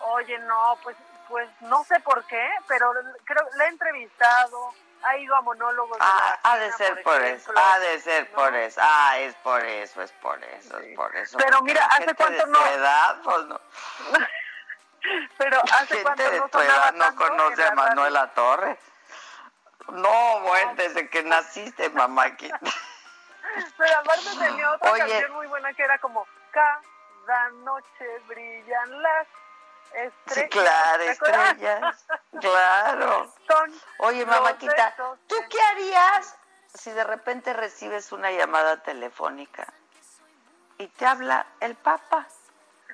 Oye, no, pues, pues no sé por qué, pero creo la he entrevistado, ha ido a monólogos. de Ah, la ha de ser por eso, ha de ser por eso. Ah, es por eso, es por eso, es por eso. Pero mira, ¿hace cuánto de no? edad, pues no. Pero hace gente cuánto de no tu edad no conoce a? Manuela Torres. No, bueno, desde que naciste, mamáquita. Pero aparte tenía otra Oye. canción muy buena que era como Cada noche brillan las estrellas. Sí, claro, estrellas. Claro. Son Oye, mamáquita, ¿tú qué harías si de repente recibes una llamada telefónica y te habla el Papa?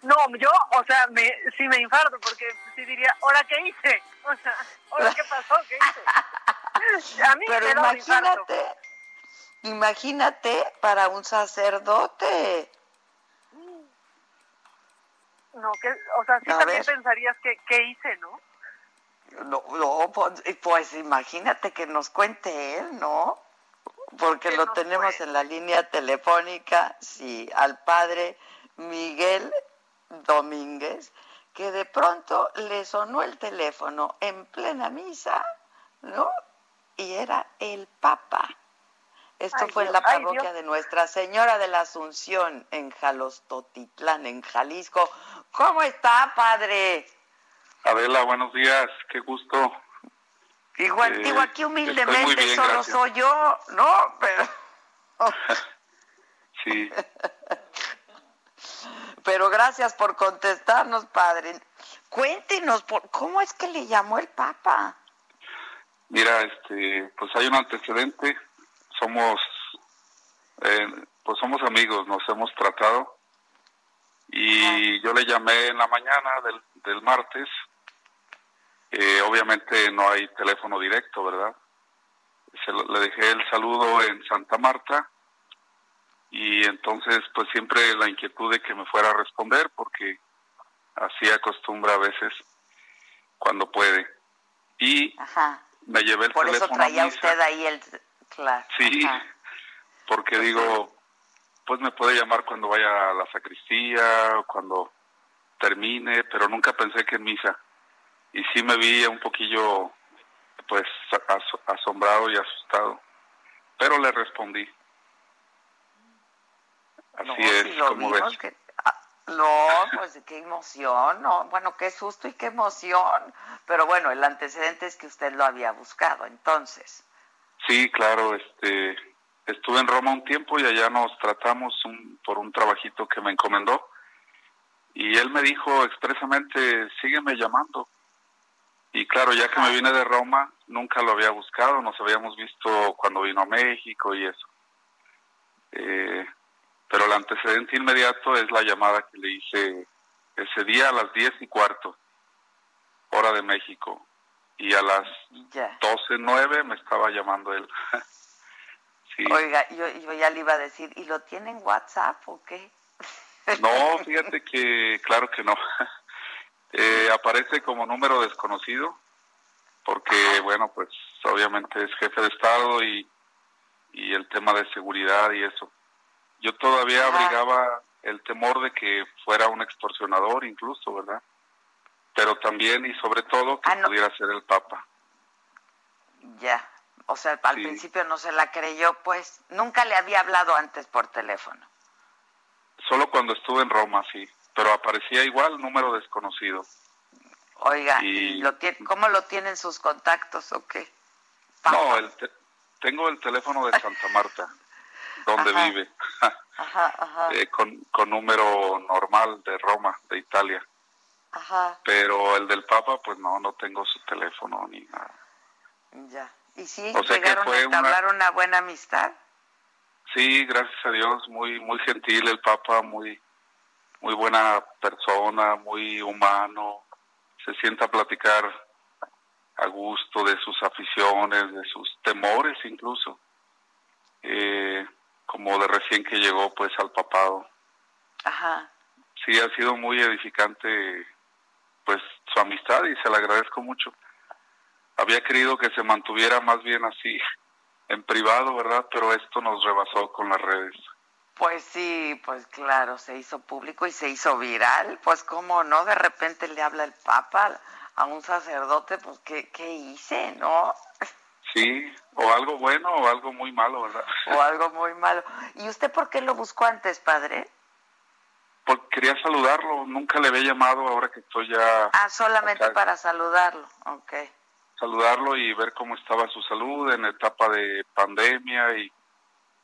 No, yo, o sea, me, sí me infarto porque sí diría, ¿ahora qué hice? O sea, ¿ahora qué pasó? ¿Qué hice? A mí Pero me imagínate, imagínate para un sacerdote. No, que, o sea, sí A también ver. pensarías que qué hice, ¿no? No, no, pues, pues imagínate que nos cuente él, ¿no? Porque lo tenemos en la línea telefónica, sí, al padre Miguel Domínguez, que de pronto le sonó el teléfono en plena misa, ¿no? Y era el Papa. Esto Ay, fue en la parroquia de Nuestra Señora de la Asunción en Jalostotitlán, en Jalisco. ¿Cómo está, padre? Adela, buenos días, qué gusto. Igual, Eh, digo, aquí humildemente bien, solo gracias. soy yo, ¿no? Pero, Sí, pero gracias por contestarnos, padre. Cuéntenos, por, ¿cómo es que le llamó el Papa? mira, este, pues hay un antecedente, somos, eh, pues somos amigos, nos hemos tratado y yo le llamé en la mañana del, del martes, Eh, obviamente no hay teléfono directo, ¿verdad? Se lo- le dejé el saludo en Santa Marta y entonces pues siempre la inquietud de que me fuera a responder porque así acostumbra a veces cuando puede. Y Ajá. me llevé el Por eso teléfono a traía misa. usted ahí el... Claro. Sí. ajá. porque digo, pues me puede llamar cuando vaya a la sacristía o cuando termine, pero nunca pensé que en misa. Y sí me vi un poquillo, pues, asombrado y asustado, pero le respondí. Así es, como ves. Ah, no, pues qué emoción, no, bueno, qué susto y qué emoción. Pero bueno, el antecedente es que usted lo había buscado, entonces. Sí, claro, este, estuve en Roma un tiempo y allá nos tratamos por un trabajito que me encomendó. Y él me dijo expresamente, sígueme llamando. Y claro, ya que me vine de Roma, nunca lo había buscado, nos habíamos visto cuando vino a México y eso. Eh, pero el antecedente inmediato es la llamada que le hice ese día a las diez y cuarto, hora de México. Y a las doce nueve me estaba llamando él. Oiga, yo, yo ya le iba a decir, ¿y lo tiene en WhatsApp o qué? No, fíjate que claro que no. Eh, aparece como número desconocido porque, bueno, pues obviamente es jefe de Estado y, y el tema de seguridad y eso. Yo todavía abrigaba el temor de que fuera un extorsionador incluso, ¿verdad? Pero también y sobre todo que ah, pudiera ser el Papa. Ya, o sea, al principio no se la creyó, pues nunca le había hablado antes por teléfono. Solo cuando estuve en Roma, sí, pero aparecía igual, número desconocido. Oiga, y... lo tiene, ¿cómo lo tienen sus contactos o qué? No, el tengo el teléfono de Santa Marta, donde vive, ajá, ajá. Eh, con, con número normal de Roma, de Italia. Ajá. Pero el del Papa, pues no, no tengo su teléfono ni nada. Ya. ¿Y sí llegaron a entablar una... una buena amistad? Sí, gracias a Dios, muy muy gentil el Papa, muy muy buena persona, muy humano, se sienta a platicar a gusto de sus aficiones, de sus temores incluso, eh, como de recién que llegó pues al papado. Ajá. Sí, ha sido muy edificante pues su amistad y se le agradezco mucho. Había querido que se mantuviera más bien así en privado, ¿verdad? Pero esto nos rebasó con las redes. Pues sí, pues claro, se hizo público y se hizo viral, pues cómo no, de repente le habla el Papa a un sacerdote, pues qué, qué hice, ¿no? Sí, o algo bueno o algo muy malo, ¿verdad? O algo muy malo. ¿Y usted por qué lo buscó antes, padre? Porque quería saludarlo, nunca le había llamado ahora que estoy ya... Ah, solamente para saludarlo, ok saludarlo y ver cómo estaba su salud en etapa de pandemia y,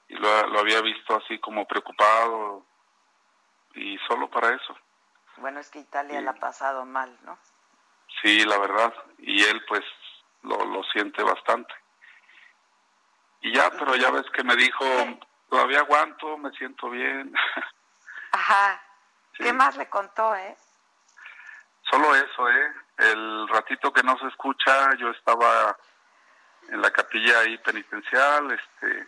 lo, había visto así como preocupado y solo para eso. Bueno, es que Italia la ha pasado mal, ¿no? Sí, la verdad, y él pues lo, lo siente bastante. Y ya, pero ya ves que me dijo, todavía aguanto, me siento bien. Ajá. ¿Qué más le contó, eh? Solo eso, ¿eh? El ratito que no se escucha, yo estaba en la capilla ahí penitencial, este,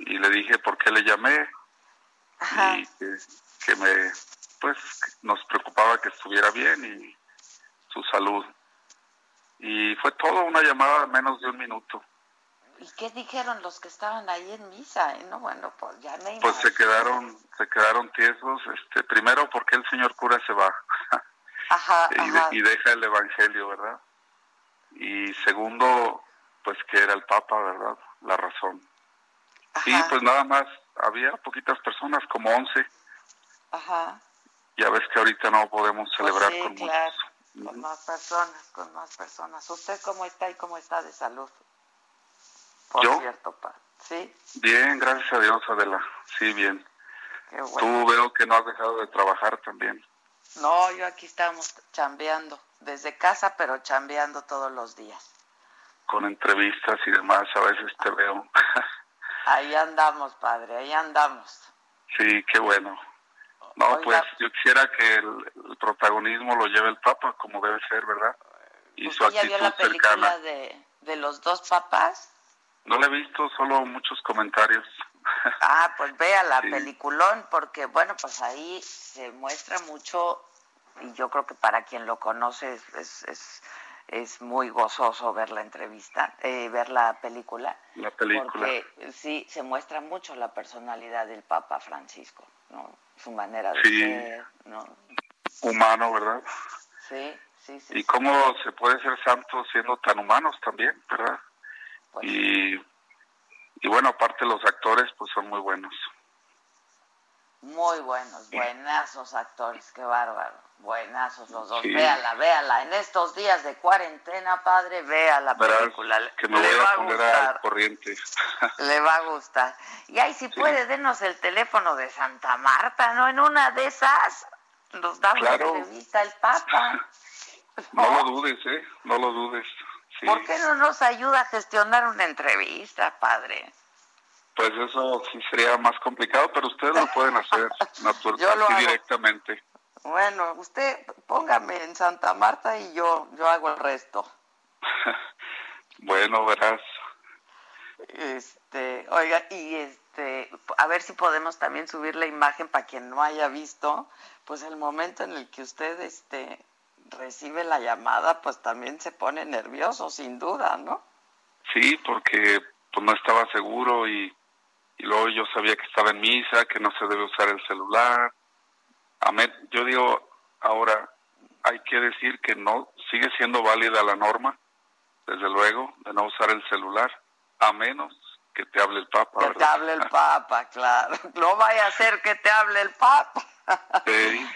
y le dije por qué le llamé, y que, me, pues, nos preocupaba que estuviera bien y su salud. Y fue todo una llamada menos de un minuto. ¿Y qué dijeron los que estaban ahí en misa? Eh? No, bueno, pues ya me Pues se quedaron, se quedaron tiesos, este, primero porque el señor cura se va. y, deja el Evangelio, ¿verdad? Y segundo, pues que era el Papa, ¿verdad? La razón. Sí, pues nada más, había poquitas personas, como once. Ajá. Ya ves que ahorita no podemos pues celebrar con claro, Con más personas, con más personas. ¿Usted cómo está y cómo está de salud? Por ¿Yo? cierto, pa. ¿Sí? Bien, gracias a Dios, Adela. Sí, bien. Tú veo que no has dejado de trabajar también. No, yo aquí estamos chambeando, desde casa, pero chambeando todos los días. Con entrevistas y demás, a veces te veo. ahí andamos, padre, ahí andamos. Sí, qué bueno. No, pues yo quisiera que el, protagonismo lo lleve el Papa, como debe ser, ¿verdad? Y su actitud ya vio la película de, de los dos papas? No la he visto, solo muchos comentarios. Ah, pues vea la peliculón, porque bueno, pues ahí se muestra mucho, y yo creo que para quien lo conoce es, es, es muy gozoso ver la entrevista, eh, ver la película. La película. Porque sí, se muestra mucho la personalidad del Papa Francisco, ¿no? Su manera de Sí. ser, ¿no? Humano, ¿verdad? Sí, sí, sí. Y cómo se puede ser santo siendo tan humanos también, ¿verdad? Y, y bueno, aparte los actores pues son muy buenos. Muy buenos, buenazos actores, qué bárbaro. Buenazos los dos. Sí. Véala, véala. En estos días de cuarentena, padre, vea la película. Que me le voy va a poner gustar. al corriente. Le va a gustar. Y ahí si puede, denos el teléfono de Santa Marta, ¿no? En una de esas nos da una Claro. entrevista el Papa. No lo dudes, ¿eh? No lo dudes. Sí. ¿Por qué no nos ayuda a gestionar una entrevista, padre? Pues eso sí sería más complicado, pero ustedes lo pueden hacer natural, Yo lo así hago. directamente. Bueno, usted póngame en Santa Marta y yo, yo hago el resto. Bueno, verás. Este, oiga, y este, a ver si podemos también subir la imagen para quien no haya visto, pues el momento en el que usted este recibe la llamada, pues también se pone nervioso, sin duda, ¿no? Sí, porque pues no estaba seguro y, y luego yo sabía que estaba en misa, que no se debe usar el celular. Amén. Yo digo, ahora hay que decir que no sigue siendo válida la norma, desde luego, de no usar el celular, a menos que te hable el Papa. Que te hable el Papa, claro. No vaya a ser que te hable el Papa. Sí.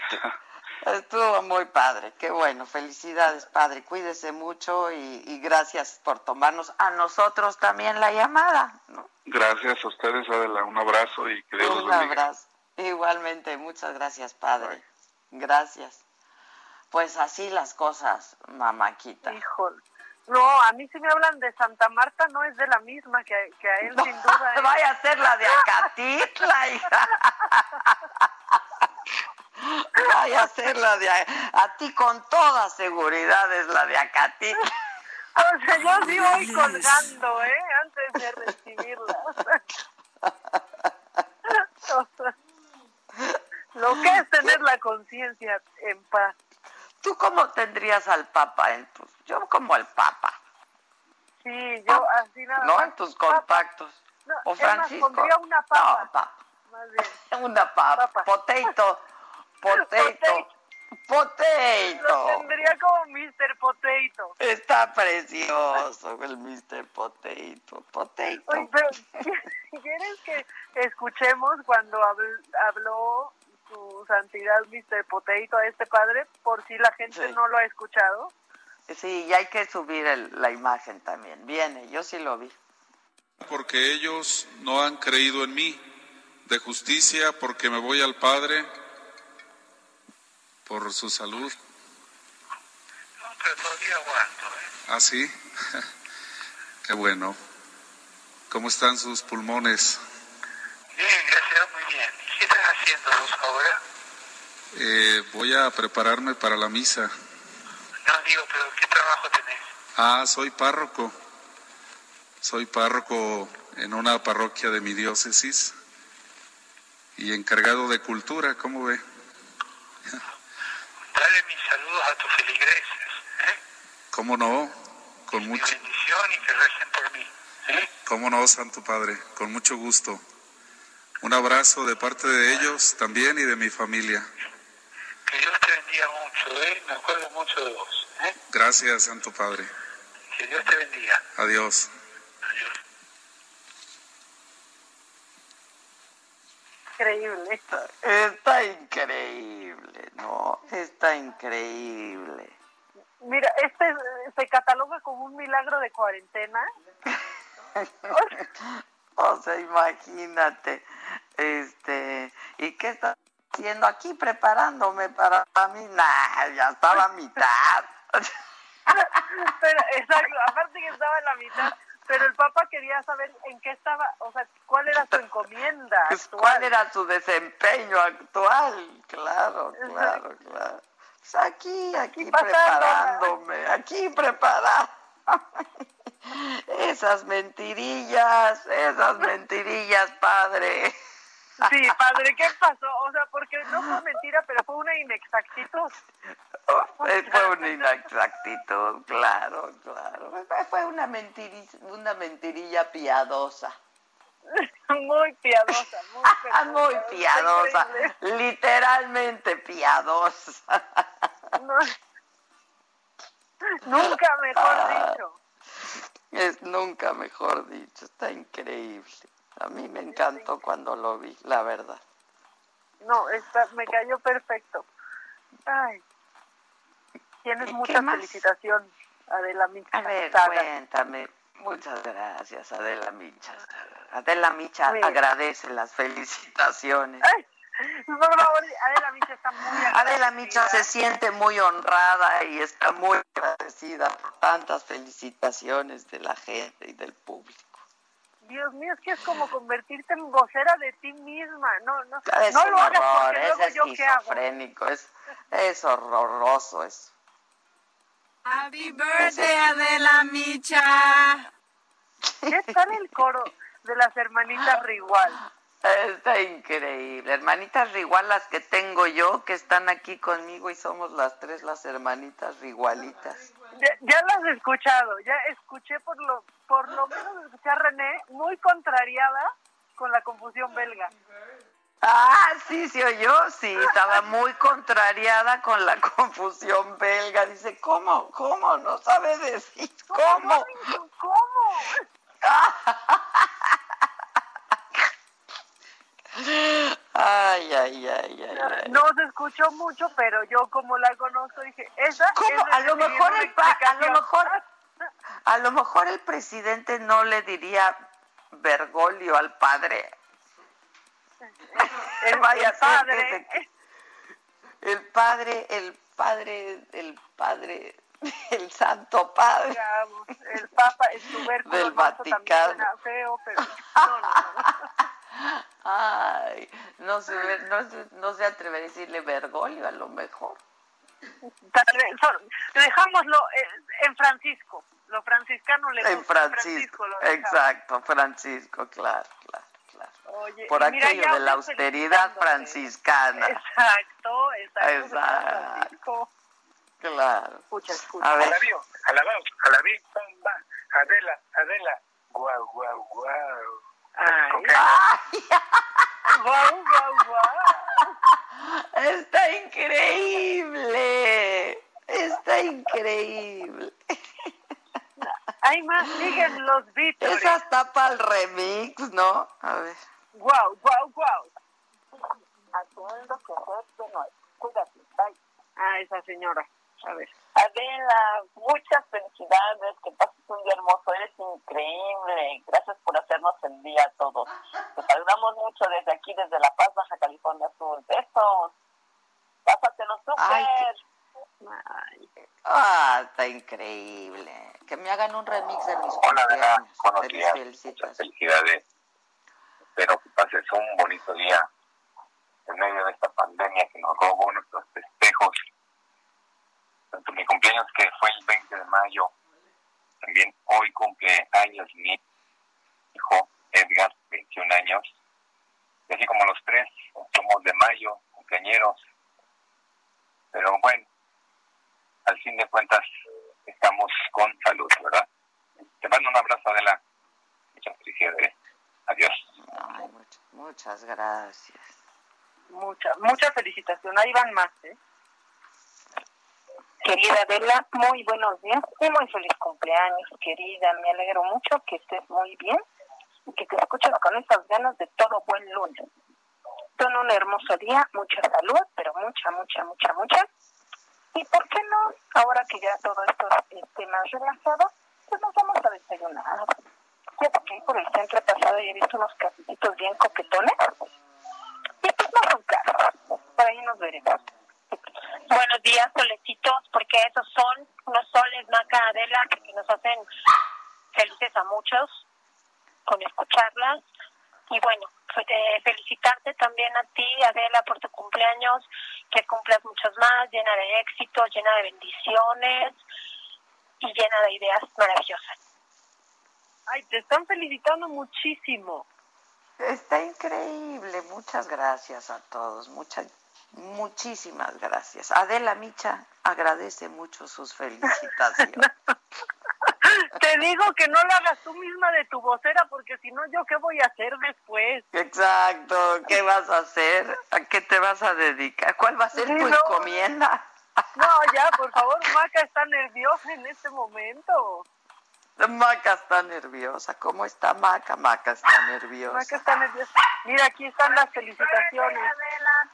Estuvo muy padre, qué bueno, felicidades padre, cuídese mucho y, y gracias por tomarnos a nosotros también la llamada, ¿no? Gracias a ustedes, Adela. Un abrazo y que Dios los Un bendiga. abrazo. Igualmente, muchas gracias, padre. Gracias. Pues así las cosas, mamáquita. Híjole. No, a mí si me hablan de Santa Marta no es de la misma que, a- que a él, sin duda. ¿eh? Vaya a ser la de Acatitla, hija. Vaya a ser la de a, a ti con toda seguridad es la de Acatitla. O sea, yo sí voy colgando, ¿eh? Antes de recibirla. Lo que es tener la conciencia en paz. ¿Tú cómo tendrías al Papa en tus... Yo como el Papa, Sí, yo así nada ¿no? más. En tus contactos. No, o es más, Francisco. pondría una papa. No, papa. Más bien. Una papa. Potato. Potato. Lo Potato. tendría como Mr. Potato. Está precioso el Mr. Potato. Potato. Oye, pero ¿quieres que escuchemos cuando habl- habló su santidad Mr. Potato a este padre? Por si la gente Sí. no lo ha escuchado. Sí, y hay que subir el- la imagen también. Viene, yo sí lo vi. porque ellos no han creído en mí, de justicia porque me voy al Padre por su salud. pero todavía aguanto. ¿eh? ¿Ah, sí? Qué bueno. ¿Cómo están sus pulmones? Bien, gracias, muy bien. ¿Qué estás haciendo vos ahora? Eh, voy a prepararme para la misa. No digo, pero ¿qué trabajo tenés? Ah, soy párroco. Soy párroco en una parroquia de mi diócesis y encargado de cultura, ¿cómo ve? Dale mis saludos a tus feligreses. ¿eh? ¿Cómo no? Con Mi mucho, bendición y que recen por mí. ¿eh? cómo no, Santo Padre, con mucho gusto. Un abrazo de parte de ellos también y de mi familia. Que Dios te bendiga mucho. ¿eh? Me acuerdo mucho de vos. ¿eh? Gracias, Santo Padre. Que Dios te bendiga. Adiós. Increíble. Está increíble, ¿no? Está increíble. Mira, este se cataloga como un milagro de cuarentena. O sea, imagínate, este, ¿y qué está haciendo aquí preparándome para mí? Nah, ya estaba a mitad. pero exacto, aparte que estaba en la mitad, pero el Papa quería saber en qué estaba, o sea, cuál era su encomienda. Pues. ¿Cuál era su desempeño actual? Claro, claro, claro. Pues aquí, aquí pasándola. preparándome, aquí preparando. Esas mentirillas, esas mentirillas, padre. Sí, padre, ¿qué pasó? O sea, porque no fue mentira, pero fue una inexactitud. Fue una inexactitud, claro, claro. Fue una, mentiri- una mentirilla piadosa. Muy piadosa, muy, Ah, Muy está piadosa, literalmente piadosa. No. Nunca mejor Ah. dicho. Es nunca mejor dicho, está increíble. A mí me encantó cuando lo vi, la verdad. No, está, me cayó perfecto. Ay. Tienes mucha más? felicitación, Adela Micha. A ver, Saga. cuéntame. Muchas gracias, Adela Micha. Adela Micha agradece las felicitaciones. Por favor, Adela Micha está muy Adela agradecida. Micha se siente muy honrada y está muy agradecida por tantas felicitaciones de la gente y del público. Dios mío, es que es como convertirte en vocera de ti misma. No, no, Es no un lo hagas porque luego es yo qué hago. esquizofrénico, es, es horroroso eso. Happy birthday, Adela Micha. ¿Qué tal el coro de las hermanitas Rigual? Está increíble. Hermanitas Rigual, las que tengo yo, que están aquí conmigo y somos las tres las hermanitas Rigualitas. Ya, ya las he escuchado, ya escuché por lo, por lo menos escuché a René muy contrariada con la confusión belga. Ah, sí, se oyó, sí, estaba muy contrariada con la confusión belga. Dice, ¿cómo? ¿Cómo? No sabe decir, ¿cómo? ¿Cómo? Ay, ay, ay, ay, ay. No se escuchó mucho, pero yo como la conozco dije, esa ¿Cómo? es A lo mejor el a lo mejor a lo mejor el presidente no le diría Bergoglio al padre. El, Vaya el padre, el padre, el padre, el padre, el santo padre digamos, el Papa tubérculo Del Vaticano. feo, pero no, no, no. Ay, no se, no, se- no se atreve a decirle Bergoglio a lo mejor. Tal vez, son- dejámoslo eh, en Francisco, lo franciscano le En gusta, Francisco, lo dejamos. exacto, Francisco, claro, claro, claro. Oye, Por aquello de la austeridad franciscana. Exacto, exacto. Exacto. Claro. Escucha, escucha. A ver. Alabío, alabao, alabí, bomba, Adela, Adela, guau, guau, guau. Ay. Ok. Guau, guau, guau. Está increíble. Está increíble. Hay más, siguen los Beatles. Esa está para el remix, ¿no? A ver. Guau, guau, guau. haciendo que de nuevo. Cuídate, bye. Ah, esa señora. A ver. Adela, muchas felicidades, que pases un día hermoso, eres increíble. Gracias por hacernos el día a todos. Te saludamos mucho desde aquí, desde La Paz, Baja California Sur. Besos. Pásatelo súper. Ay. Ah, está increíble. Que me hagan un remix de mis Hola, buenos de mis días. felicitaciones. Felicidades. Espero que pases un bonito día en medio de esta pandemia que nos robó nuestros festejos. Tanto mi cumpleaños que fue el 20 de mayo, también hoy cumple años mi hijo Edgar, 21 años. Y así como los tres, somos de mayo, cumpleañeros. Pero bueno, al fin de cuentas estamos con salud, ¿verdad? Te mando un abrazo, Adela. Muchas felicidades. Adiós. Ay, muchas gracias. Mucha, mucha felicitación. Ahí van más, ¿eh? Querida Adela, muy buenos días y muy feliz cumpleaños, querida. Me alegro mucho que estés muy bien y que te escuches con esas ganas de todo buen lunes. Ten un hermoso día, mucha salud, pero mucha, mucha, mucha, mucha. Y por qué no, ahora que ya todo esto esté más relajado, pues nos vamos a desayunar. Fíjate que por el centro pasado y he visto unos cafecitos bien coquetones. Y pues no son caros. Por ahí nos veremos. Buenos días, solecitos, porque esos son unos soles, Maca Adela, que nos hacen felices a muchos con escucharlas. Y bueno, fe- eh, felicitarte también a ti, Adela, por tu cumpleaños, que cumplas muchos más, llena de éxito, llena de bendiciones y llena de ideas maravillosas. Ay, te están felicitando muchísimo. Está increíble. Muchas gracias a todos. Muchas, muchísimas gracias. Adela Micha agradece mucho sus felicitaciones. Te digo que no lo hagas tú misma de tu vocera, porque si no, ¿yo qué voy a hacer después? Exacto. ¿Qué vas a hacer? ¿A qué te vas a dedicar? ¿Cuál va a ser Sí, tu no. encomienda? No, ya, por favor, Maca está nerviosa en este momento. Maca está nerviosa. ¿Cómo está Maca? Maca está nerviosa. Maca está nerviosa. Mira, aquí están las felicitaciones. de la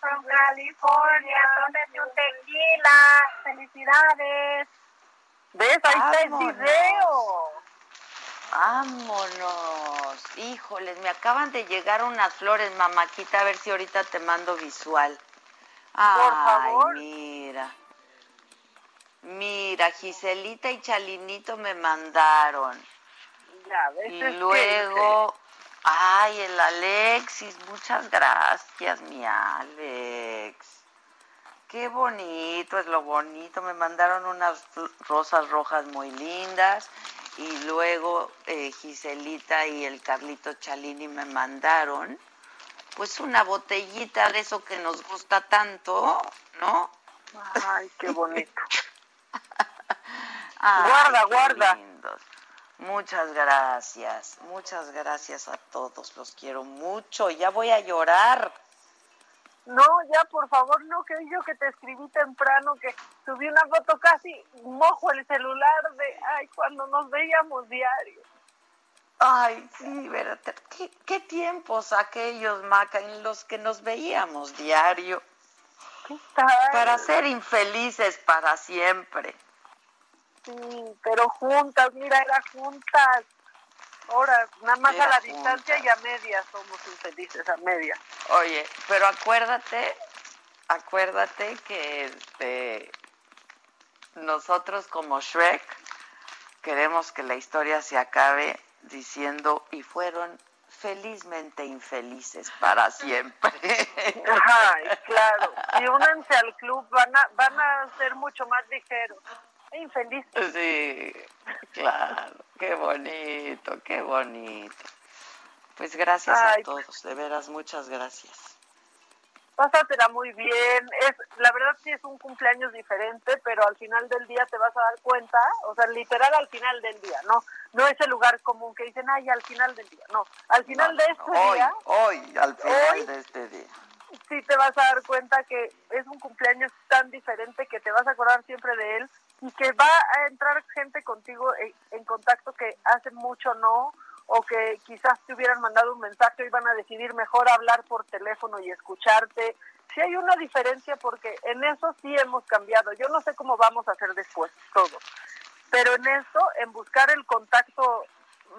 from California, tómate un tequila. Felicidades. ¿Ves? Ahí está el video. Vámonos. Híjoles, me acaban de llegar unas flores, mamáquita. A ver si ahorita te mando visual. Ay, favor. mira. Mira, Giselita y Chalinito me mandaron. Ya, ves. Y luego, ay, el Alexis, muchas gracias, mi Alex. Qué bonito, es lo bonito. Me mandaron unas rosas rojas muy lindas. Y luego eh, Giselita y el Carlito Chalini me mandaron, pues una botellita de eso que nos gusta tanto, ¿no? Ay, qué bonito. Ay, Guarda, guarda. lindos. Muchas gracias, muchas gracias a todos, los quiero mucho. Ya voy a llorar. No, ya, por favor, no, que yo que te escribí temprano, que subí una foto casi, mojo el celular de, ay, cuando nos veíamos diario. Ay, sí, ¿verdad? ¿Qué, qué tiempos aquellos, Maca, en los que nos veíamos diario para ser infelices para siempre. Sí, pero juntas, mira, era juntas. Ahora, nada más a la distancia y a medias somos infelices, a medias. Oye, pero acuérdate, acuérdate que este, nosotros como Shrek queremos que la historia se acabe diciendo y fueron felizmente infelices para siempre. Ay, claro. Y únanse al club, van a, van a ser mucho más ligeros. Infelices. Sí, claro, qué bonito, qué bonito. Pues gracias Ay, a todos, de veras, muchas gracias. Pásatela muy bien. Es, la verdad sí es un cumpleaños diferente, pero al final del día te vas a dar cuenta, o sea, literal al final del día, no, no ese lugar común que dicen, ay, al final del día, no, al final No, de no, este hoy, día, hoy, al final hoy, de este día. sí te vas a dar cuenta que es un cumpleaños tan diferente que te vas a acordar siempre de él y que va a entrar gente contigo en, contacto que hace mucho no o que quizás te hubieran mandado un mensaje y van a decidir mejor hablar por teléfono y escucharte. Sí hay una diferencia porque en eso sí hemos cambiado. Yo no sé cómo vamos a hacer después todo, pero en eso, en buscar el contacto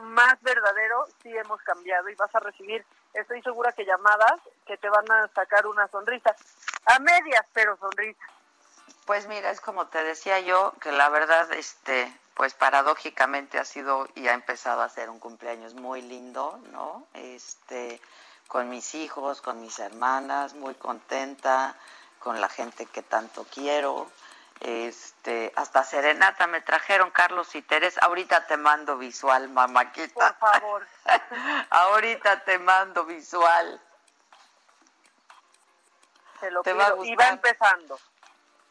más verdadero, sí hemos cambiado y vas a recibir, estoy segura que llamadas que te van a sacar una sonrisa. A medias, pero sonrisa. Pues mira, es como te decía yo, que la verdad, este, pues paradójicamente ha sido y ha empezado a ser un cumpleaños muy lindo, ¿no? Este, con mis hijos, con mis hermanas, muy contenta, con la gente que tanto quiero. Este, hasta serenata me trajeron Carlos y Teresa. Ahorita te mando visual, mamáquita. Por favor. Ahorita te mando visual. Te lo Te pido. va a Y va empezando.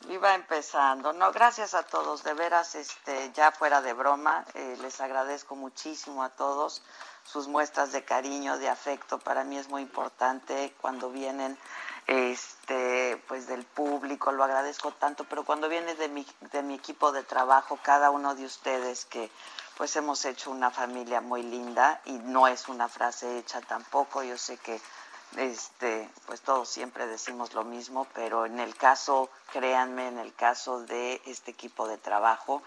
Iba empezando. No, gracias a todos, de veras, este, ya fuera de broma, eh, les agradezco muchísimo a todos sus muestras de cariño, de afecto. Para mí es muy importante cuando vienen, este, pues del público, lo agradezco tanto, pero cuando viene de mi, de mi equipo de trabajo, cada uno de ustedes que pues hemos hecho una familia muy linda y no es una frase hecha tampoco. Yo sé que este, pues todos siempre decimos lo mismo, pero en el caso, créanme, en el caso de este equipo de trabajo,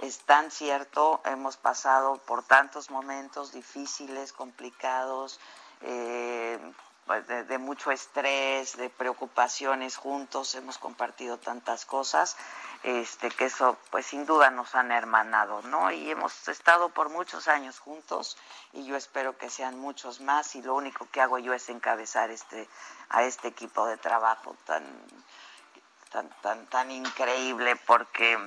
es tan cierto, hemos pasado por tantos momentos difíciles, complicados, eh, pues, de, mucho estrés, de preocupaciones juntos, hemos compartido tantas cosas, este, que eso pues sin duda nos han hermanado, ¿no? Y hemos estado por muchos años juntos y yo espero que sean muchos más y lo único que hago yo es encabezar este a este equipo de trabajo tan tan tan tan increíble porque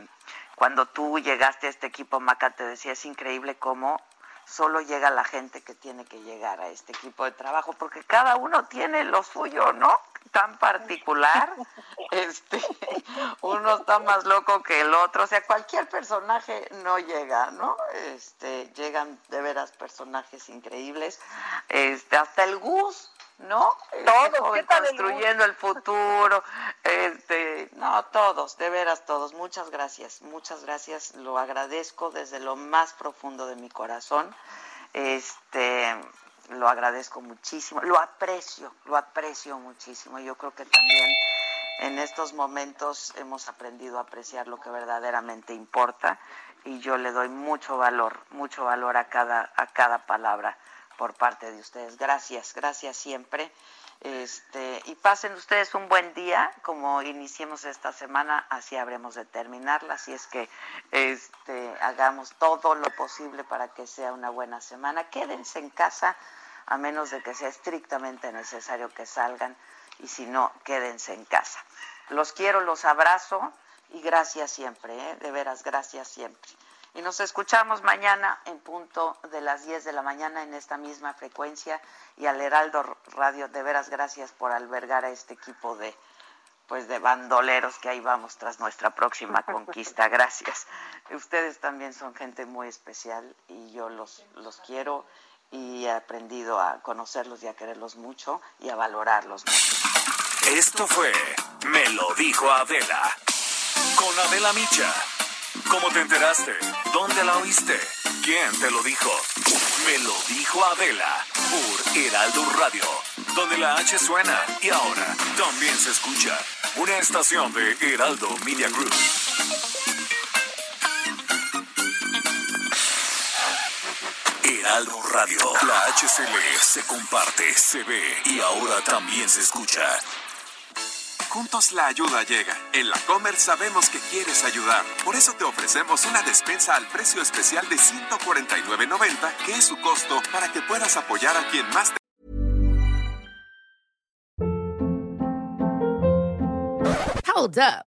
cuando tú llegaste a este equipo Maca te decía es increíble cómo solo llega la gente que tiene que llegar a este equipo de trabajo, porque cada uno tiene lo suyo, ¿no? Tan particular, este, uno está más loco que el otro, o sea, cualquier personaje no llega, ¿no? Este, llegan de veras personajes increíbles, este, hasta el Gus, ¿no? Todos, construyendo el futuro, este, no, todos, de veras todos, muchas gracias, muchas gracias, lo agradezco desde lo más profundo de mi corazón, este, lo agradezco muchísimo, lo aprecio, lo aprecio muchísimo, yo creo que también en estos momentos hemos aprendido a apreciar lo que verdaderamente importa y yo le doy mucho valor, mucho valor a cada, a cada palabra por parte de ustedes. Gracias, gracias siempre. Este, y pasen ustedes un buen día, como iniciemos esta semana, así habremos de terminarla, así es que este, hagamos todo lo posible para que sea una buena semana. Quédense en casa, a menos de que sea estrictamente necesario que salgan, y si no, quédense en casa. Los quiero, los abrazo y gracias siempre, ¿eh? de veras, gracias siempre. Y nos escuchamos mañana en punto de las 10 de la mañana en esta misma frecuencia. Y al Heraldo Radio, de veras gracias por albergar a este equipo de pues de bandoleros que ahí vamos tras nuestra próxima conquista. Gracias. Ustedes también son gente muy especial y yo los, los quiero y he aprendido a conocerlos y a quererlos mucho y a valorarlos Esto fue Me lo dijo Adela con Adela Micha. ¿Cómo te enteraste? ¿Dónde la oíste? ¿Quién te lo dijo? Me lo dijo Adela por Heraldo Radio, donde la H suena y ahora también se escucha. Una estación de Heraldo Media Group. Heraldo Radio, la HCL se comparte, se ve y ahora también se escucha. Juntos la ayuda llega. En la Comer sabemos que quieres ayudar. Por eso te ofrecemos una despensa al precio especial de 149.90, que es su costo, para que puedas apoyar a quien más te... Hold up.